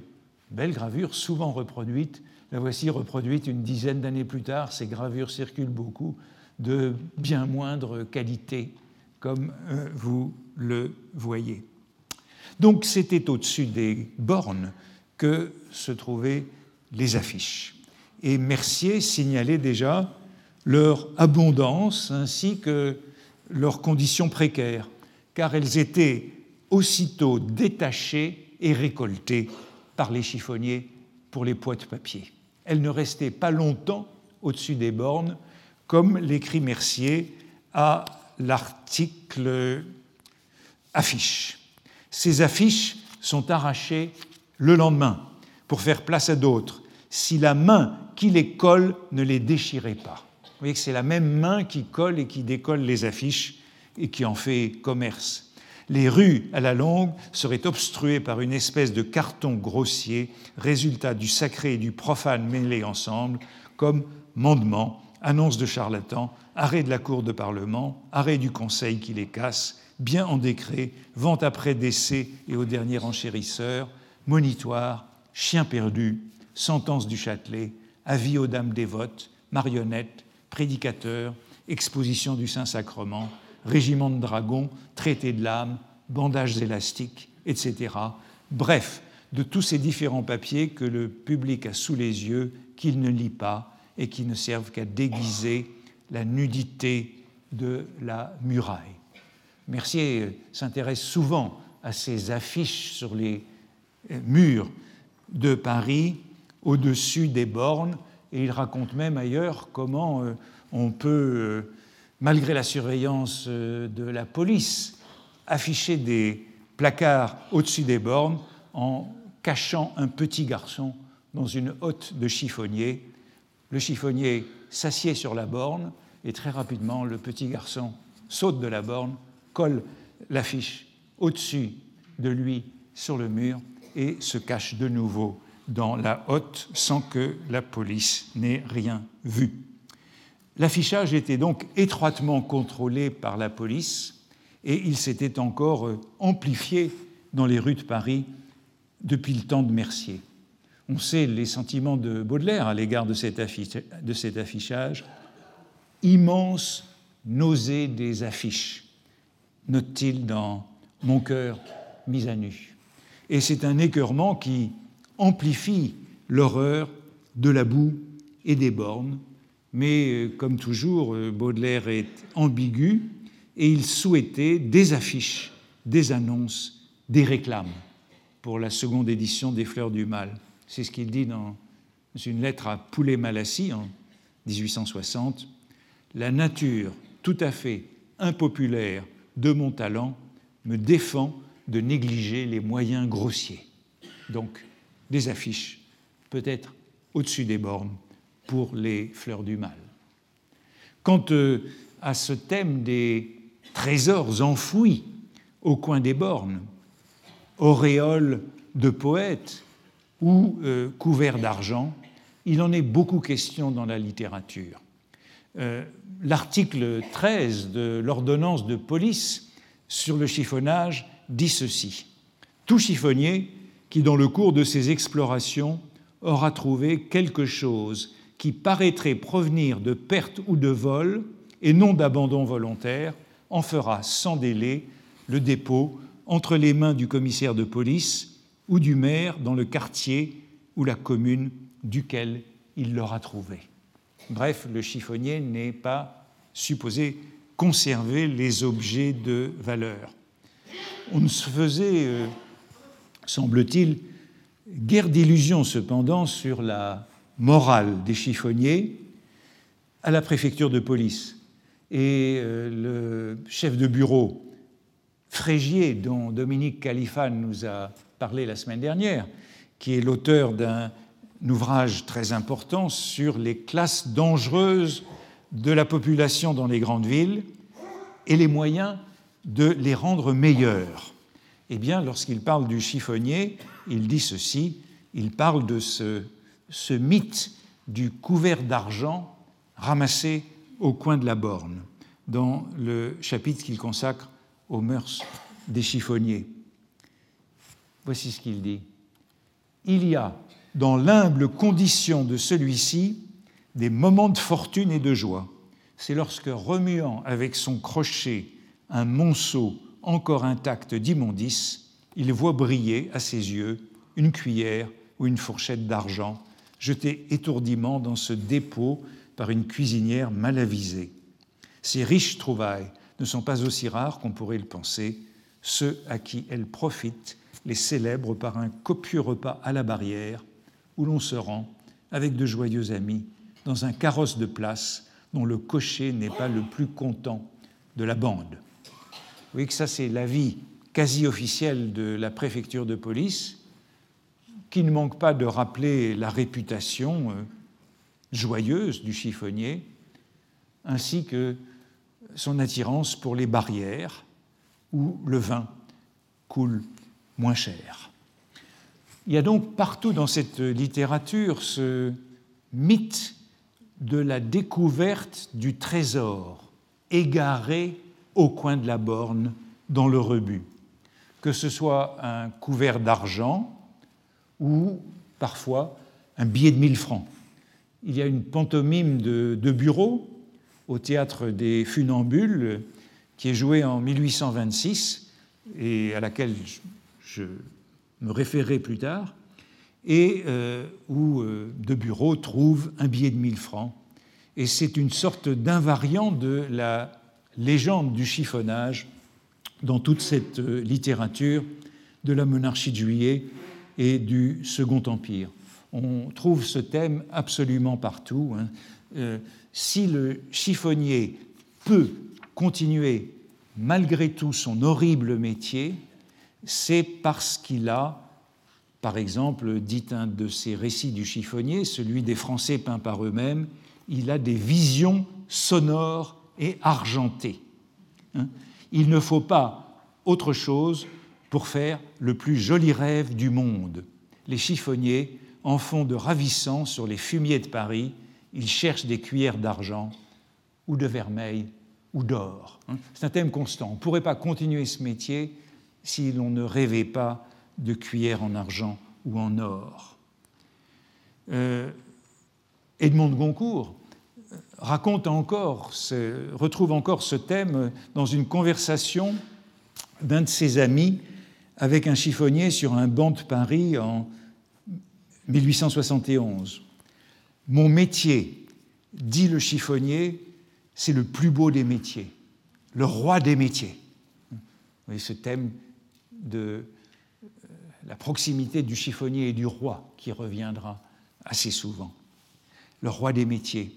belle gravure, souvent reproduite. La voici reproduite une dizaine d'années plus tard. Ces gravures circulent beaucoup, de bien moindre qualité, comme euh, vous le voyez. Donc c'était au-dessus des bornes que se trouvaient les affiches. Et Mercier signalait déjà leur abondance ainsi que leurs conditions précaires, car elles étaient aussitôt détachées et récoltées par les chiffonniers pour les poids de papier. Elles ne restaient pas longtemps au-dessus des bornes, comme l'écrit Mercier à l'article affiche. Ces affiches sont arrachées le lendemain pour faire place à d'autres, si la main qui les colle ne les déchirait pas. Vous voyez que c'est la même main qui colle et qui décolle les affiches et qui en fait commerce. Les rues, à la longue, seraient obstruées par une espèce de carton grossier, résultat du sacré et du profane mêlés ensemble, comme mandement, annonce de charlatan, arrêt de la Cour de Parlement, arrêt du Conseil qui les casse, bien en décret, vente après décès et au dernier enchérisseur, monitoire, chien perdu, sentence du Châtelet, avis aux dames dévotes, marionnettes, prédicateurs, exposition du Saint-Sacrement, régiment de dragons, traité de l'âme, bandages élastiques, etc. Bref, de tous ces différents papiers que le public a sous les yeux, qu'il ne lit pas et qui ne servent qu'à déguiser la nudité de la muraille. Mercier s'intéresse souvent à ces affiches sur les euh, murs de Paris au-dessus des bornes et il raconte même ailleurs comment euh, on peut, euh, malgré la surveillance de la police, afficher des placards au-dessus des bornes en cachant un petit garçon dans une hotte de chiffonnier. Le chiffonnier s'assied sur la borne et très rapidement le petit garçon saute de la borne colle l'affiche au-dessus de lui sur le mur et se cache de nouveau dans la hotte sans que la police n'ait rien vu. L'affichage était donc étroitement contrôlé par la police et il s'était encore euh, amplifié dans les rues de Paris depuis le temps de Mercier. On sait les sentiments de Baudelaire à l'égard de, cet affichage. Immense nausée des affiches note-t-il dans Mon cœur mis à nu. Et c'est un écœurement qui amplifie l'horreur de la boue et des bornes, mais euh, comme toujours, euh, Baudelaire est ambigu et il souhaitait des affiches, des annonces, des réclames pour la seconde édition des Fleurs du Mal. C'est ce qu'il dit dans une lettre à Poulet-Malassis en 1860. La nature tout à fait impopulaire de mon talent me défend de négliger les moyens grossiers. Donc, des affiches, peut-être au-dessus des bornes, pour les fleurs du mal. Quant euh, à ce thème des trésors enfouis au coin des bornes, auréoles de poètes ou euh, couverts d'argent, il en est beaucoup question dans la littérature. Euh, l'article 13 de l'ordonnance de police sur le chiffonnage dit ceci. Tout chiffonnier qui, dans le cours de ses explorations, aura trouvé quelque chose qui paraîtrait provenir de perte ou de vol et non d'abandon volontaire, en fera sans délai le dépôt entre les mains du commissaire de police ou du maire dans le quartier ou la commune duquel il l'aura trouvé. Bref, le chiffonnier n'est pas supposé conserver les objets de valeur. On ne se faisait, euh, semble-t-il, guère d'illusions cependant sur la morale des chiffonniers à la préfecture de police. Et euh, le chef de bureau, Frégier, dont Dominique Califane nous a parlé la semaine dernière, qui est l'auteur d'un ouvrage très important sur les classes dangereuses de la population dans les grandes villes et les moyens de les rendre meilleures. Eh bien, lorsqu'il parle du chiffonnier, il dit ceci, il parle de ce, mythe du couvert d'argent ramassé au coin de la borne, dans le chapitre qu'il consacre aux mœurs des chiffonniers. Voici ce qu'il dit. il y a dans l'humble condition de celui-ci des moments de fortune et de joie. C'est lorsque, remuant avec son crochet un monceau encore intact d'immondice, il voit briller à ses yeux une cuillère ou une fourchette d'argent jetée étourdiment dans ce dépôt par une cuisinière mal avisée. Ces riches trouvailles ne sont pas aussi rares qu'on pourrait le penser. Ceux à qui elles profitent les célèbrent par un copieux repas à la barrière où l'on se rend avec de joyeux amis dans un carrosse de place dont le cocher n'est pas le plus content de la bande. Vous voyez que ça, c'est l'avis quasi officiel de la préfecture de police, qui ne manque pas de rappeler la réputation euh, joyeuse du chiffonnier, ainsi que son attirance pour les barrières où le vin coule moins cher. Il y a donc partout dans cette littérature ce mythe de la découverte du trésor égaré au coin de la borne dans le rebut, que ce soit un couvert d'argent ou parfois un billet de 1000 francs. Il y a une pantomime de, de bureau au théâtre des Funambules qui est jouée en 1826 et à laquelle je me référerai plus tard, et euh, où euh, De Bureau trouve un billet de 1000 francs. Et c'est une sorte d'invariant de la légende du chiffonnage dans toute cette euh, littérature de la monarchie de Juillet et du Second Empire. On trouve ce thème absolument partout. Hein. si le chiffonnier peut continuer malgré tout son horrible métier, c'est parce qu'il a par exemple, dit un de ses récits du chiffonnier, celui des Français peints par eux-mêmes, il a des visions sonores et argentées. Hein. il ne faut pas autre chose pour faire le plus joli rêve du monde. Les chiffonniers en font de ravissants sur les fumiers de Paris. Ils cherchent des cuillères d'argent ou de vermeil ou d'or. Hein? C'est un thème constant. On ne pourrait pas continuer ce métier si l'on ne rêvait pas de cuillères en argent ou en or. Euh, Edmond de Goncourt raconte encore, retrouve encore ce thème dans une conversation d'un de ses amis avec un chiffonnier sur un banc de Paris en 1871. Mon métier, dit le chiffonnier, c'est le plus beau des métiers, le roi des métiers. Vous ce thème de la proximité du chiffonnier et du roi qui reviendra assez souvent. Le roi des métiers.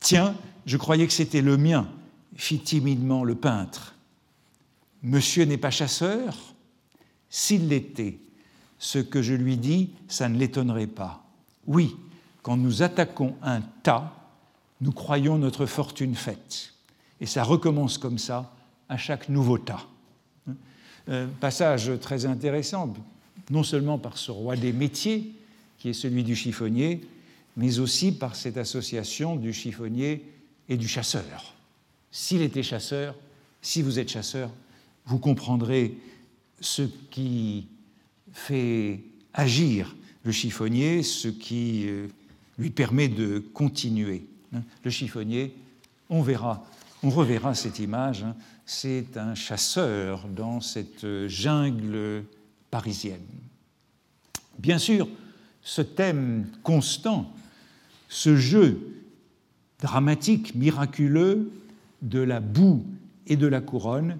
Tiens, je croyais que c'était le mien, fit timidement le peintre. Monsieur n'est pas chasseur? S'il l'était, ce que je lui dis, ça ne l'étonnerait pas. Oui, quand nous attaquons un tas, nous croyons notre fortune faite. Et ça recommence comme ça à chaque nouveau tas. Euh, passage très intéressant, non seulement par ce roi des métiers, qui est celui du chiffonnier, mais aussi par cette association du chiffonnier et du chasseur. S'il était chasseur, si vous êtes chasseur, vous comprendrez ce qui fait agir le chiffonnier, ce qui euh, lui permet de continuer. Le chiffonnier, on verra, on reverra cette image, hein. c'est un chasseur dans cette jungle parisienne. Bien sûr, ce thème constant, ce jeu dramatique, miraculeux de la boue et de la couronne,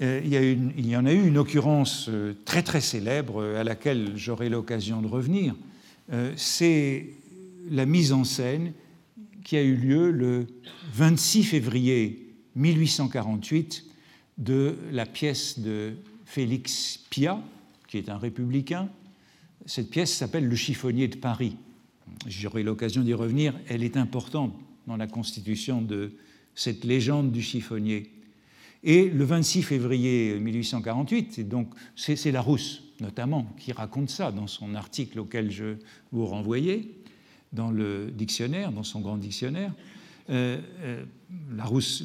euh, il, y il, y en a eu une occurrence euh, très très célèbre euh, à laquelle j'aurai l'occasion de revenir. C'est la mise en scène qui a eu lieu le 26 février 1848 de la pièce de Félix Pia, qui est un républicain. Cette pièce s'appelle Le chiffonnier de Paris. J'aurai l'occasion d'y revenir. Elle est importante dans la constitution de cette légende du chiffonnier. Et le 26 février 1848, et donc c'est Larousse notamment qui raconte ça dans son article auquel je vous renvoyais, dans le dictionnaire, dans son grand dictionnaire. Euh, euh, Larousse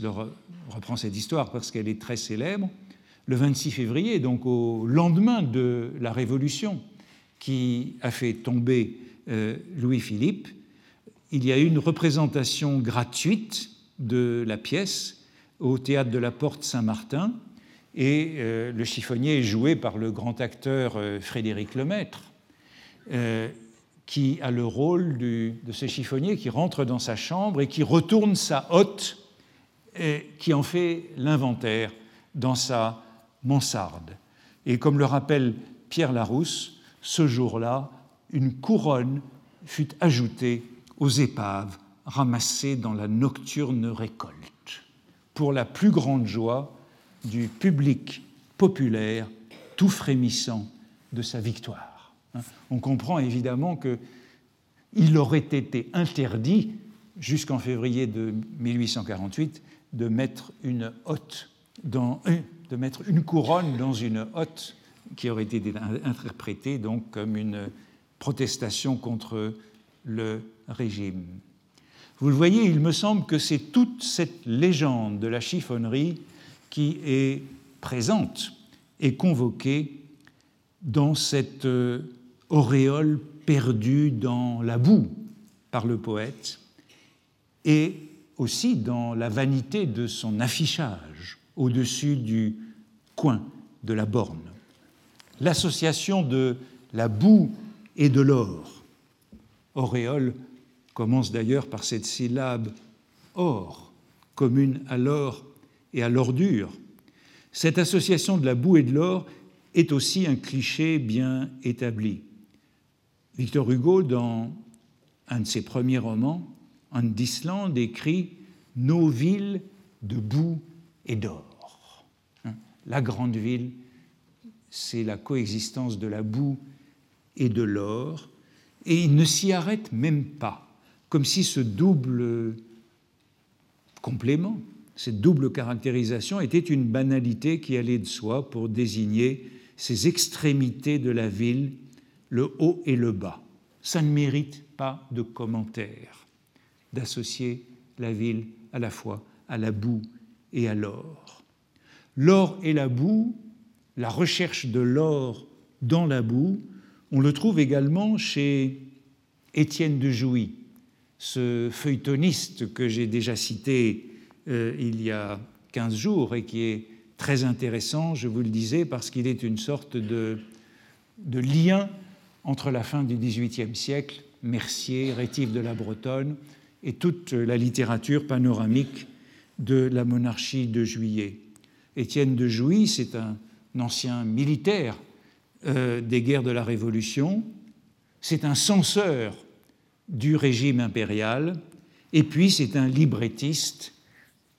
reprend cette histoire parce qu'elle est très célèbre le 26 février, donc au lendemain de la Révolution, qui a fait tomber euh, Louis-Philippe, il y a eu une représentation gratuite de la pièce au théâtre de la Porte Saint-Martin, et le chiffonnier est joué par le grand acteur Frédéric Lemaître, qui a le rôle de ce chiffonnier qui rentre dans sa chambre et qui retourne sa hotte, et qui en fait l'inventaire dans sa mansarde. Et comme le rappelle Pierre Larousse, ce jour-là, une couronne fut ajoutée aux épaves ramassées dans la nocturne récolte, pour la plus grande joie du public populaire tout frémissant de sa victoire. Hein, on comprend évidemment qu'il aurait été interdit, jusqu'en février de 1848, de mettre une hotte dans, euh, de mettre une couronne dans une hotte qui aurait été interprétée donc comme une protestation contre le régime. Vous le voyez, il me semble que c'est toute cette légende de la chiffonnerie qui est présente et convoquée dans cette euh, auréole perdue dans la boue par le poète et aussi dans la vanité de son affichage au-dessus du coin de la borne. L'association de la boue et de l'or. Auréole commence d'ailleurs par cette syllabe or, commune à l'or et à l'ordure. Cette association de la boue et de l'or est aussi un cliché bien établi. Victor Hugo, dans un de ses premiers romans, En d'Islande, écrit Nos villes de boue et d'or. Hein, la grande ville, c'est la coexistence de la boue et de l'or, et il ne s'y arrête même pas, comme si ce double complément, cette double caractérisation était une banalité qui allait de soi pour désigner ces extrémités de la ville, le haut et le bas. Ça ne mérite pas de commentaire d'associer la ville à la fois à la boue et à l'or. L'or et la boue, la recherche de l'or dans la boue, on le trouve également chez Étienne de Jouy, ce feuilletoniste que j'ai déjà cité euh, il y a 15 jours et qui est très intéressant, je vous le disais, parce qu'il est une sorte de, de lien entre la fin du XVIIIe siècle, Mercier, Rétif de la Bretonne, et toute la littérature panoramique de la monarchie de Juillet. Étienne de Jouy, c'est un ancien militaire euh, des guerres de la Révolution, c'est un censeur du régime impérial, et puis c'est un librettiste,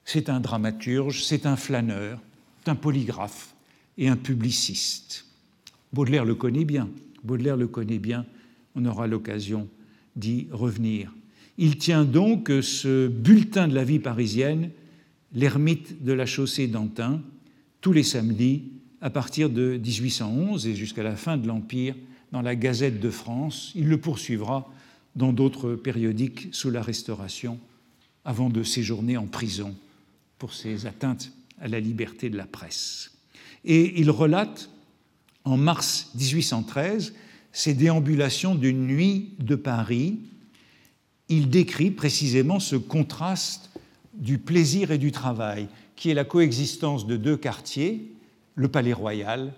c'est un dramaturge, c'est un flâneur, un polygraphe et un publiciste. Baudelaire le connaît bien, Baudelaire le connaît bien, on aura l'occasion d'y revenir. Il tient donc ce bulletin de la vie parisienne, l'ermite de la chaussée d'Antin, tous les samedis à partir de 1811 et jusqu'à la fin de l'Empire dans la Gazette de France. Il le poursuivra dans d'autres périodiques sous la Restauration avant de séjourner en prison pour ses atteintes à la liberté de la presse. Et il relate en mars 1813 ses déambulations d'une nuit de Paris. Il décrit précisément ce contraste du plaisir et du travail, qui est la coexistence de deux quartiers, le Palais Royal,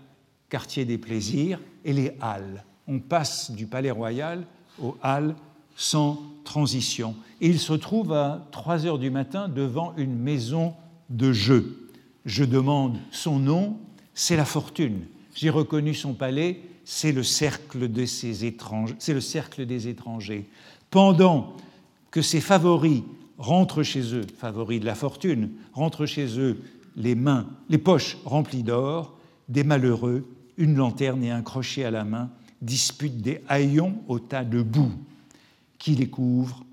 quartier des plaisirs, et les Halles. On passe du Palais Royal aux Halles sans transition. Et il se trouve à 3 heures du matin devant une maison de jeu. Je demande son nom, c'est la fortune. J'ai reconnu son palais, c'est le cercle de ces étrangers, c'est le cercle des étrangers. Pendant que ses favoris rentrent chez eux, favoris de la fortune, rentrent chez eux les mains, les poches remplies d'or, des malheureux, une lanterne et un crochet à la main, disputent des haillons au tas de boue, qui les couvrent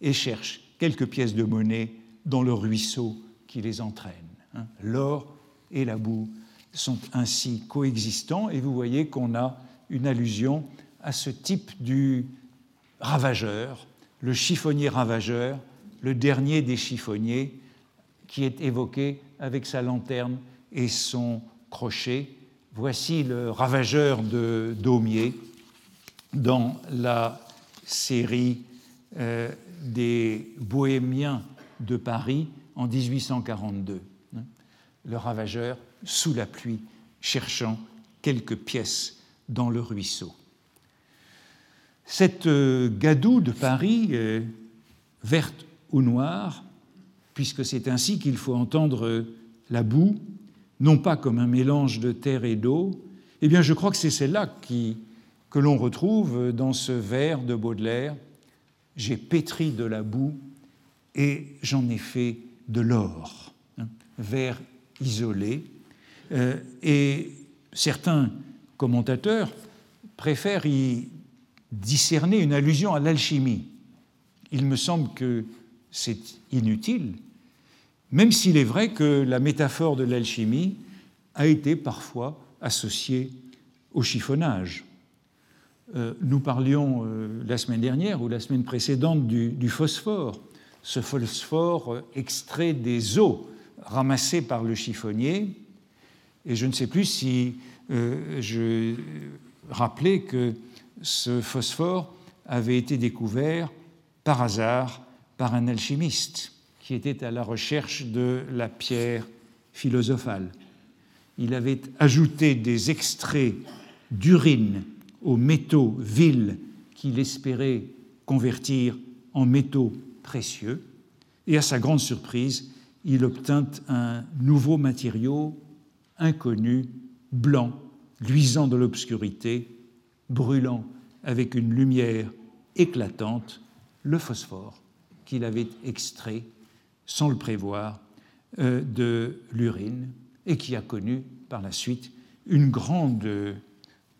et cherchent quelques pièces de monnaie dans le ruisseau qui les entraîne. Hein. L'or et la boue sont ainsi coexistants et vous voyez qu'on a une allusion à ce type du ravageur, le chiffonnier ravageur, le dernier des chiffonniers, qui est évoqué avec sa lanterne et son crochet. Voici le ravageur de Daumier, dans la série euh, des Bohémiens de Paris en 1842. Le ravageur, sous la pluie, cherchant quelques pièces dans le ruisseau. Cette euh, gadoue de Paris, euh, verte ou noire, puisque c'est ainsi qu'il faut entendre la boue, non pas comme un mélange de terre et d'eau, eh bien je crois que c'est celle-là que l'on retrouve dans ce vers de Baudelaire. J'ai pétri de la boue et j'en ai fait de l'or. Hein, isolé. Euh, et certains commentateurs préfèrent y discerner une allusion à l'alchimie. Il me semble que c'est inutile, même s'il est vrai que la métaphore de l'alchimie a été parfois associée au chiffonnage. Euh, nous parlions euh, la semaine dernière ou la semaine précédente du, phosphore. Ce phosphore extrait des eaux ramassées par le chiffonnier. Et je ne sais plus si je rappelais que ce phosphore avait été découvert par hasard par un alchimiste qui était à la recherche de la pierre philosophale. Il avait ajouté des extraits d'urine aux métaux vils qu'il espérait convertir en métaux précieux, et à sa grande surprise, il obtint un nouveau matériau inconnu, blanc, luisant de l'obscurité, brûlant avec une lumière éclatante, le phosphore qu'il avait extrait, sans le prévoir, euh, de l'urine et qui a connu par la suite une grande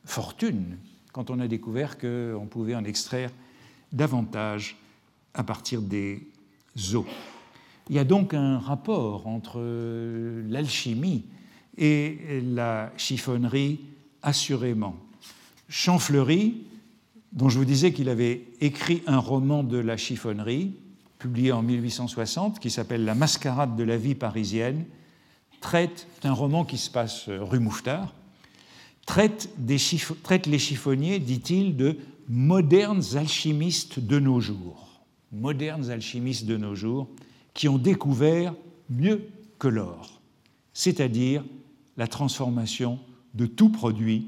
fortune quand on a découvert qu'on pouvait en extraire davantage à partir des eaux. Il y a donc un rapport entre l'alchimie et la chiffonnerie, assurément. Champfleury, dont je vous disais qu'il avait écrit un roman de la chiffonnerie, publié en 1860, qui s'appelle La mascarade de la vie parisienne, traite, d'un roman qui se passe rue Mouffetard, traite, traite les chiffonniers, dit-il, de modernes alchimistes de nos jours. Modernes alchimistes de nos jours qui ont découvert mieux que l'or, c'est-à-dire la transformation de tout produit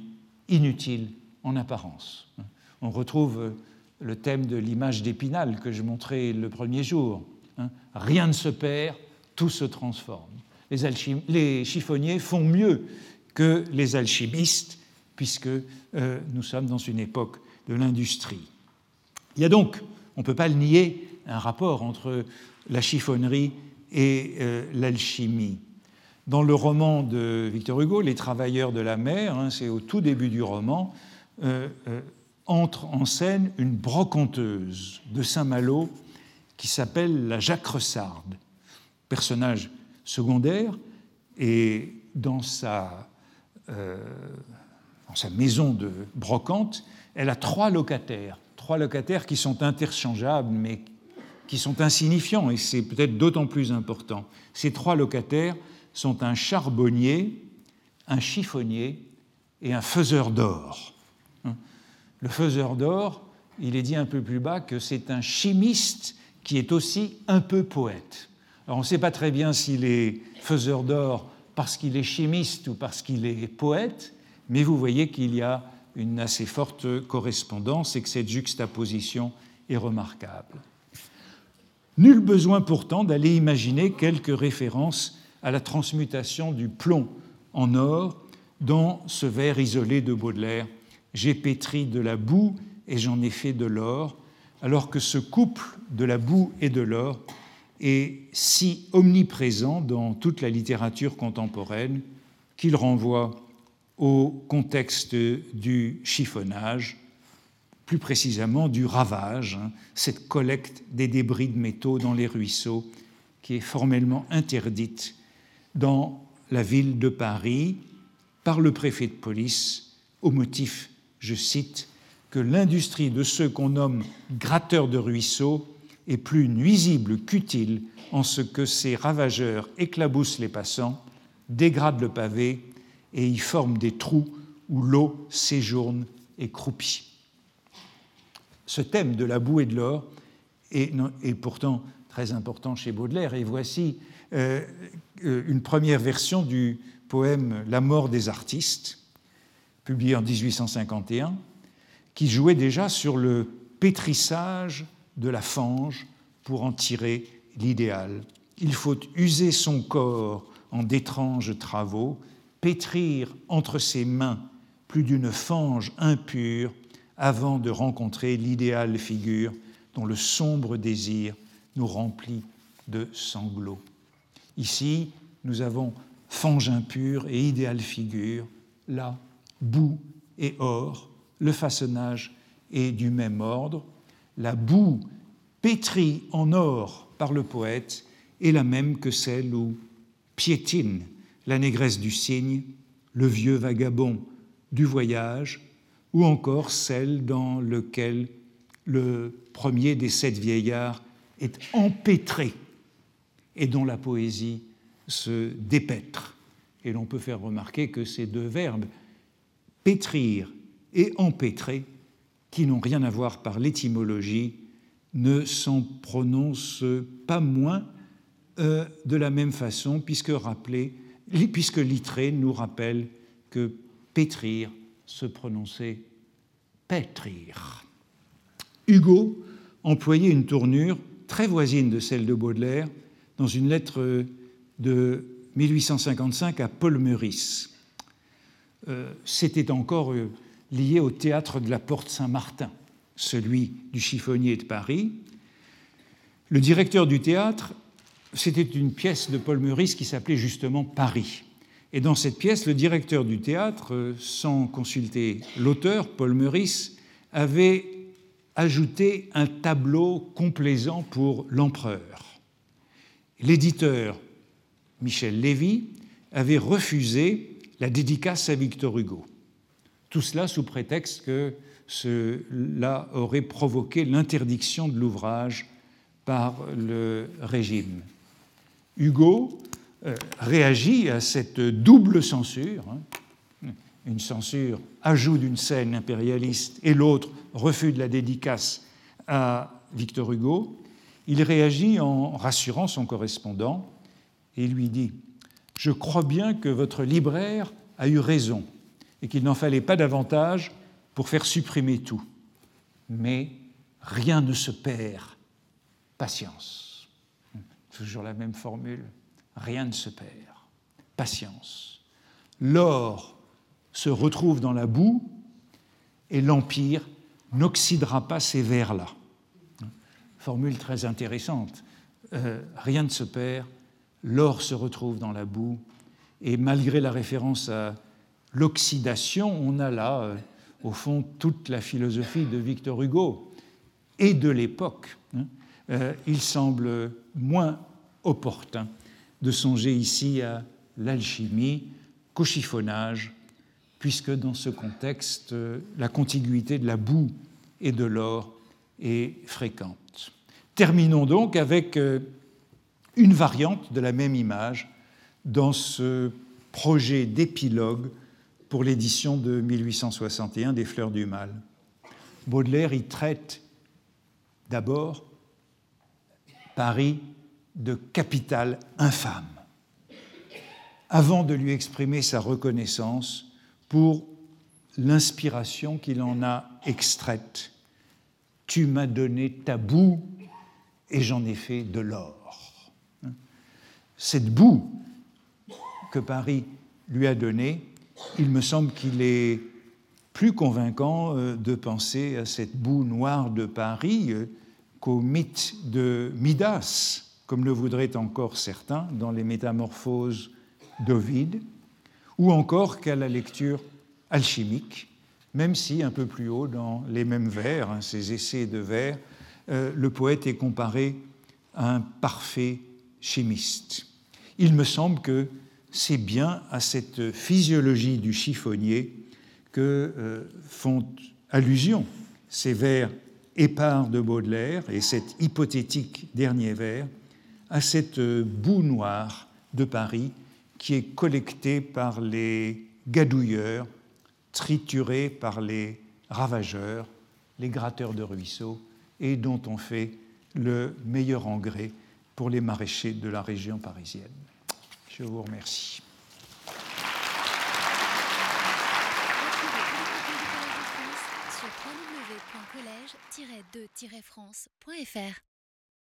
inutile en apparence. On retrouve le thème de l'image d'Épinal que je montrais le premier jour. Hein. Rien ne se perd, tout se transforme. Les, les chiffonniers font mieux que les alchimistes, puisque euh, nous sommes dans une époque de l'industrie. Il y a donc, on ne peut pas le nier, un rapport entre la chiffonnerie et euh, l'alchimie. Dans le roman de Victor Hugo, Les Travailleurs de la mer, hein, c'est au tout début du roman, euh, entre en scène une brocanteuse de Saint-Malo qui s'appelle la Jacques Ressarde, personnage secondaire, et dans sa euh, dans sa maison de brocante, elle a trois locataires, trois locataires qui sont interchangeables, mais qui sont insignifiants, et c'est peut-être d'autant plus important. Ces trois locataires sont un charbonnier, un chiffonnier et un faiseur d'or. Hein? Le faiseur d'or, il est dit un peu plus bas que c'est un chimiste qui est aussi un peu poète. Alors on ne sait pas très bien s'il est faiseur d'or parce qu'il est chimiste ou parce qu'il est poète, mais vous voyez qu'il y a une assez forte correspondance et que cette juxtaposition est remarquable. Nul besoin pourtant d'aller imaginer quelques références à la transmutation du plomb en or dans ce vers isolé de Baudelaire. J'ai pétri de la boue et j'en ai fait de l'or, alors que ce couple de la boue et de l'or est si omniprésent dans toute la littérature contemporaine qu'il renvoie au contexte du chiffonnage, plus précisément du ravage, hein, cette collecte des débris de métaux dans les ruisseaux qui est formellement interdite dans la ville de Paris par le préfet de police au motif, je cite, que l'industrie de ceux qu'on nomme gratteurs de ruisseaux est plus nuisible qu'utile en ce que ces ravageurs éclaboussent les passants, dégradent le pavé et y forment des trous où l'eau séjourne et croupit. Ce thème de la boue et de l'or est, pourtant très important chez Baudelaire. Et voici euh, euh, une première version du poème La mort des artistes, publié en 1851, qui jouait déjà sur le pétrissage de la fange pour en tirer l'idéal. Il faut user son corps en d'étranges travaux, pétrir entre ses mains plus d'une fange impure avant de rencontrer l'idéale figure dont le sombre désir nous remplit de sanglots. Ici, nous avons fange impure et idéale figure, là, boue et or, le façonnage est du même ordre. La boue pétrie en or par le poète est la même que celle où piétine la négresse du cygne, le vieux vagabond du voyage, ou encore celle dans laquelle le premier des sept vieillards est empêtré et dont la poésie se dépêtre. Et l'on peut faire remarquer que ces deux verbes, pétrir et empêtrer, qui n'ont rien à voir par l'étymologie, ne s'en prononcent pas moins euh, de la même façon, puisque, rappeler, puisque Littré nous rappelle que pétrir se prononçait pétrir. Hugo employait une tournure très voisine de celle de Baudelaire dans une lettre de 1855 à Paul Meurice. Euh, c'était encore euh, lié au théâtre de la Porte Saint-Martin, celui du chiffonnier de Paris. Le directeur du théâtre, c'était une pièce de Paul Meurice qui s'appelait justement Paris. Et dans cette pièce, le directeur du théâtre, sans consulter l'auteur, Paul Meurice, avait ajouté un tableau complaisant pour l'empereur. L'éditeur, Michel Lévy, avait refusé la dédicace à Victor Hugo. Tout cela sous prétexte que cela aurait provoqué l'interdiction de l'ouvrage par le régime. Hugo réagit à cette double censure, hein. une censure ajout d'une scène impérialiste et l'autre refus de la dédicace à Victor Hugo, il réagit en rassurant son correspondant et lui dit Je crois bien que votre libraire a eu raison et qu'il n'en fallait pas davantage pour faire supprimer tout. Mais rien ne se perd. Patience. Toujours la même formule rien ne se perd. Patience. L'or se retrouve dans la boue et l'Empire n'oxydera pas ces vers-là. Formule très intéressante. Euh, rien ne se perd, l'or se retrouve dans la boue, et malgré la référence à l'oxydation, on a là, euh, au fond, toute la philosophie de Victor Hugo et de l'époque. Hein. Euh, il semble moins opportun de songer ici à l'alchimie, qu'au chiffonnage, puisque dans ce contexte, la contiguïté de la boue et de l'or est fréquente. Terminons donc avec euh, une variante de la même image dans ce projet d'épilogue pour l'édition de 1861 des Fleurs du Mal. Baudelaire y traite d'abord Paris de capitale infâme, avant de lui exprimer sa reconnaissance pour l'inspiration qu'il en a extraite. Tu m'as donné ta boue et j'en ai fait de l'or. Cette boue que Paris lui a donnée, il me semble qu'il est plus convaincant euh, de penser à cette boue noire de Paris euh, qu'au mythe de Midas, comme le voudraient encore certains dans les Métamorphoses d'Ovide, ou encore qu'à la lecture alchimique, même si un peu plus haut, dans les mêmes vers, hein, ces essais de vers, euh, le poète est comparé à un parfait chimiste. Il me semble que c'est bien à cette physiologie du chiffonnier que euh, font allusion ces vers épars de Baudelaire et cet hypothétique dernier vers à cette boue noire de Paris qui est collectée par les gadouilleurs, triturée par les ravageurs, les gratteurs de ruisseaux et dont on fait le meilleur engrais pour les maraîchers de la région parisienne. Je vous remercie. www.colège-2-france.fr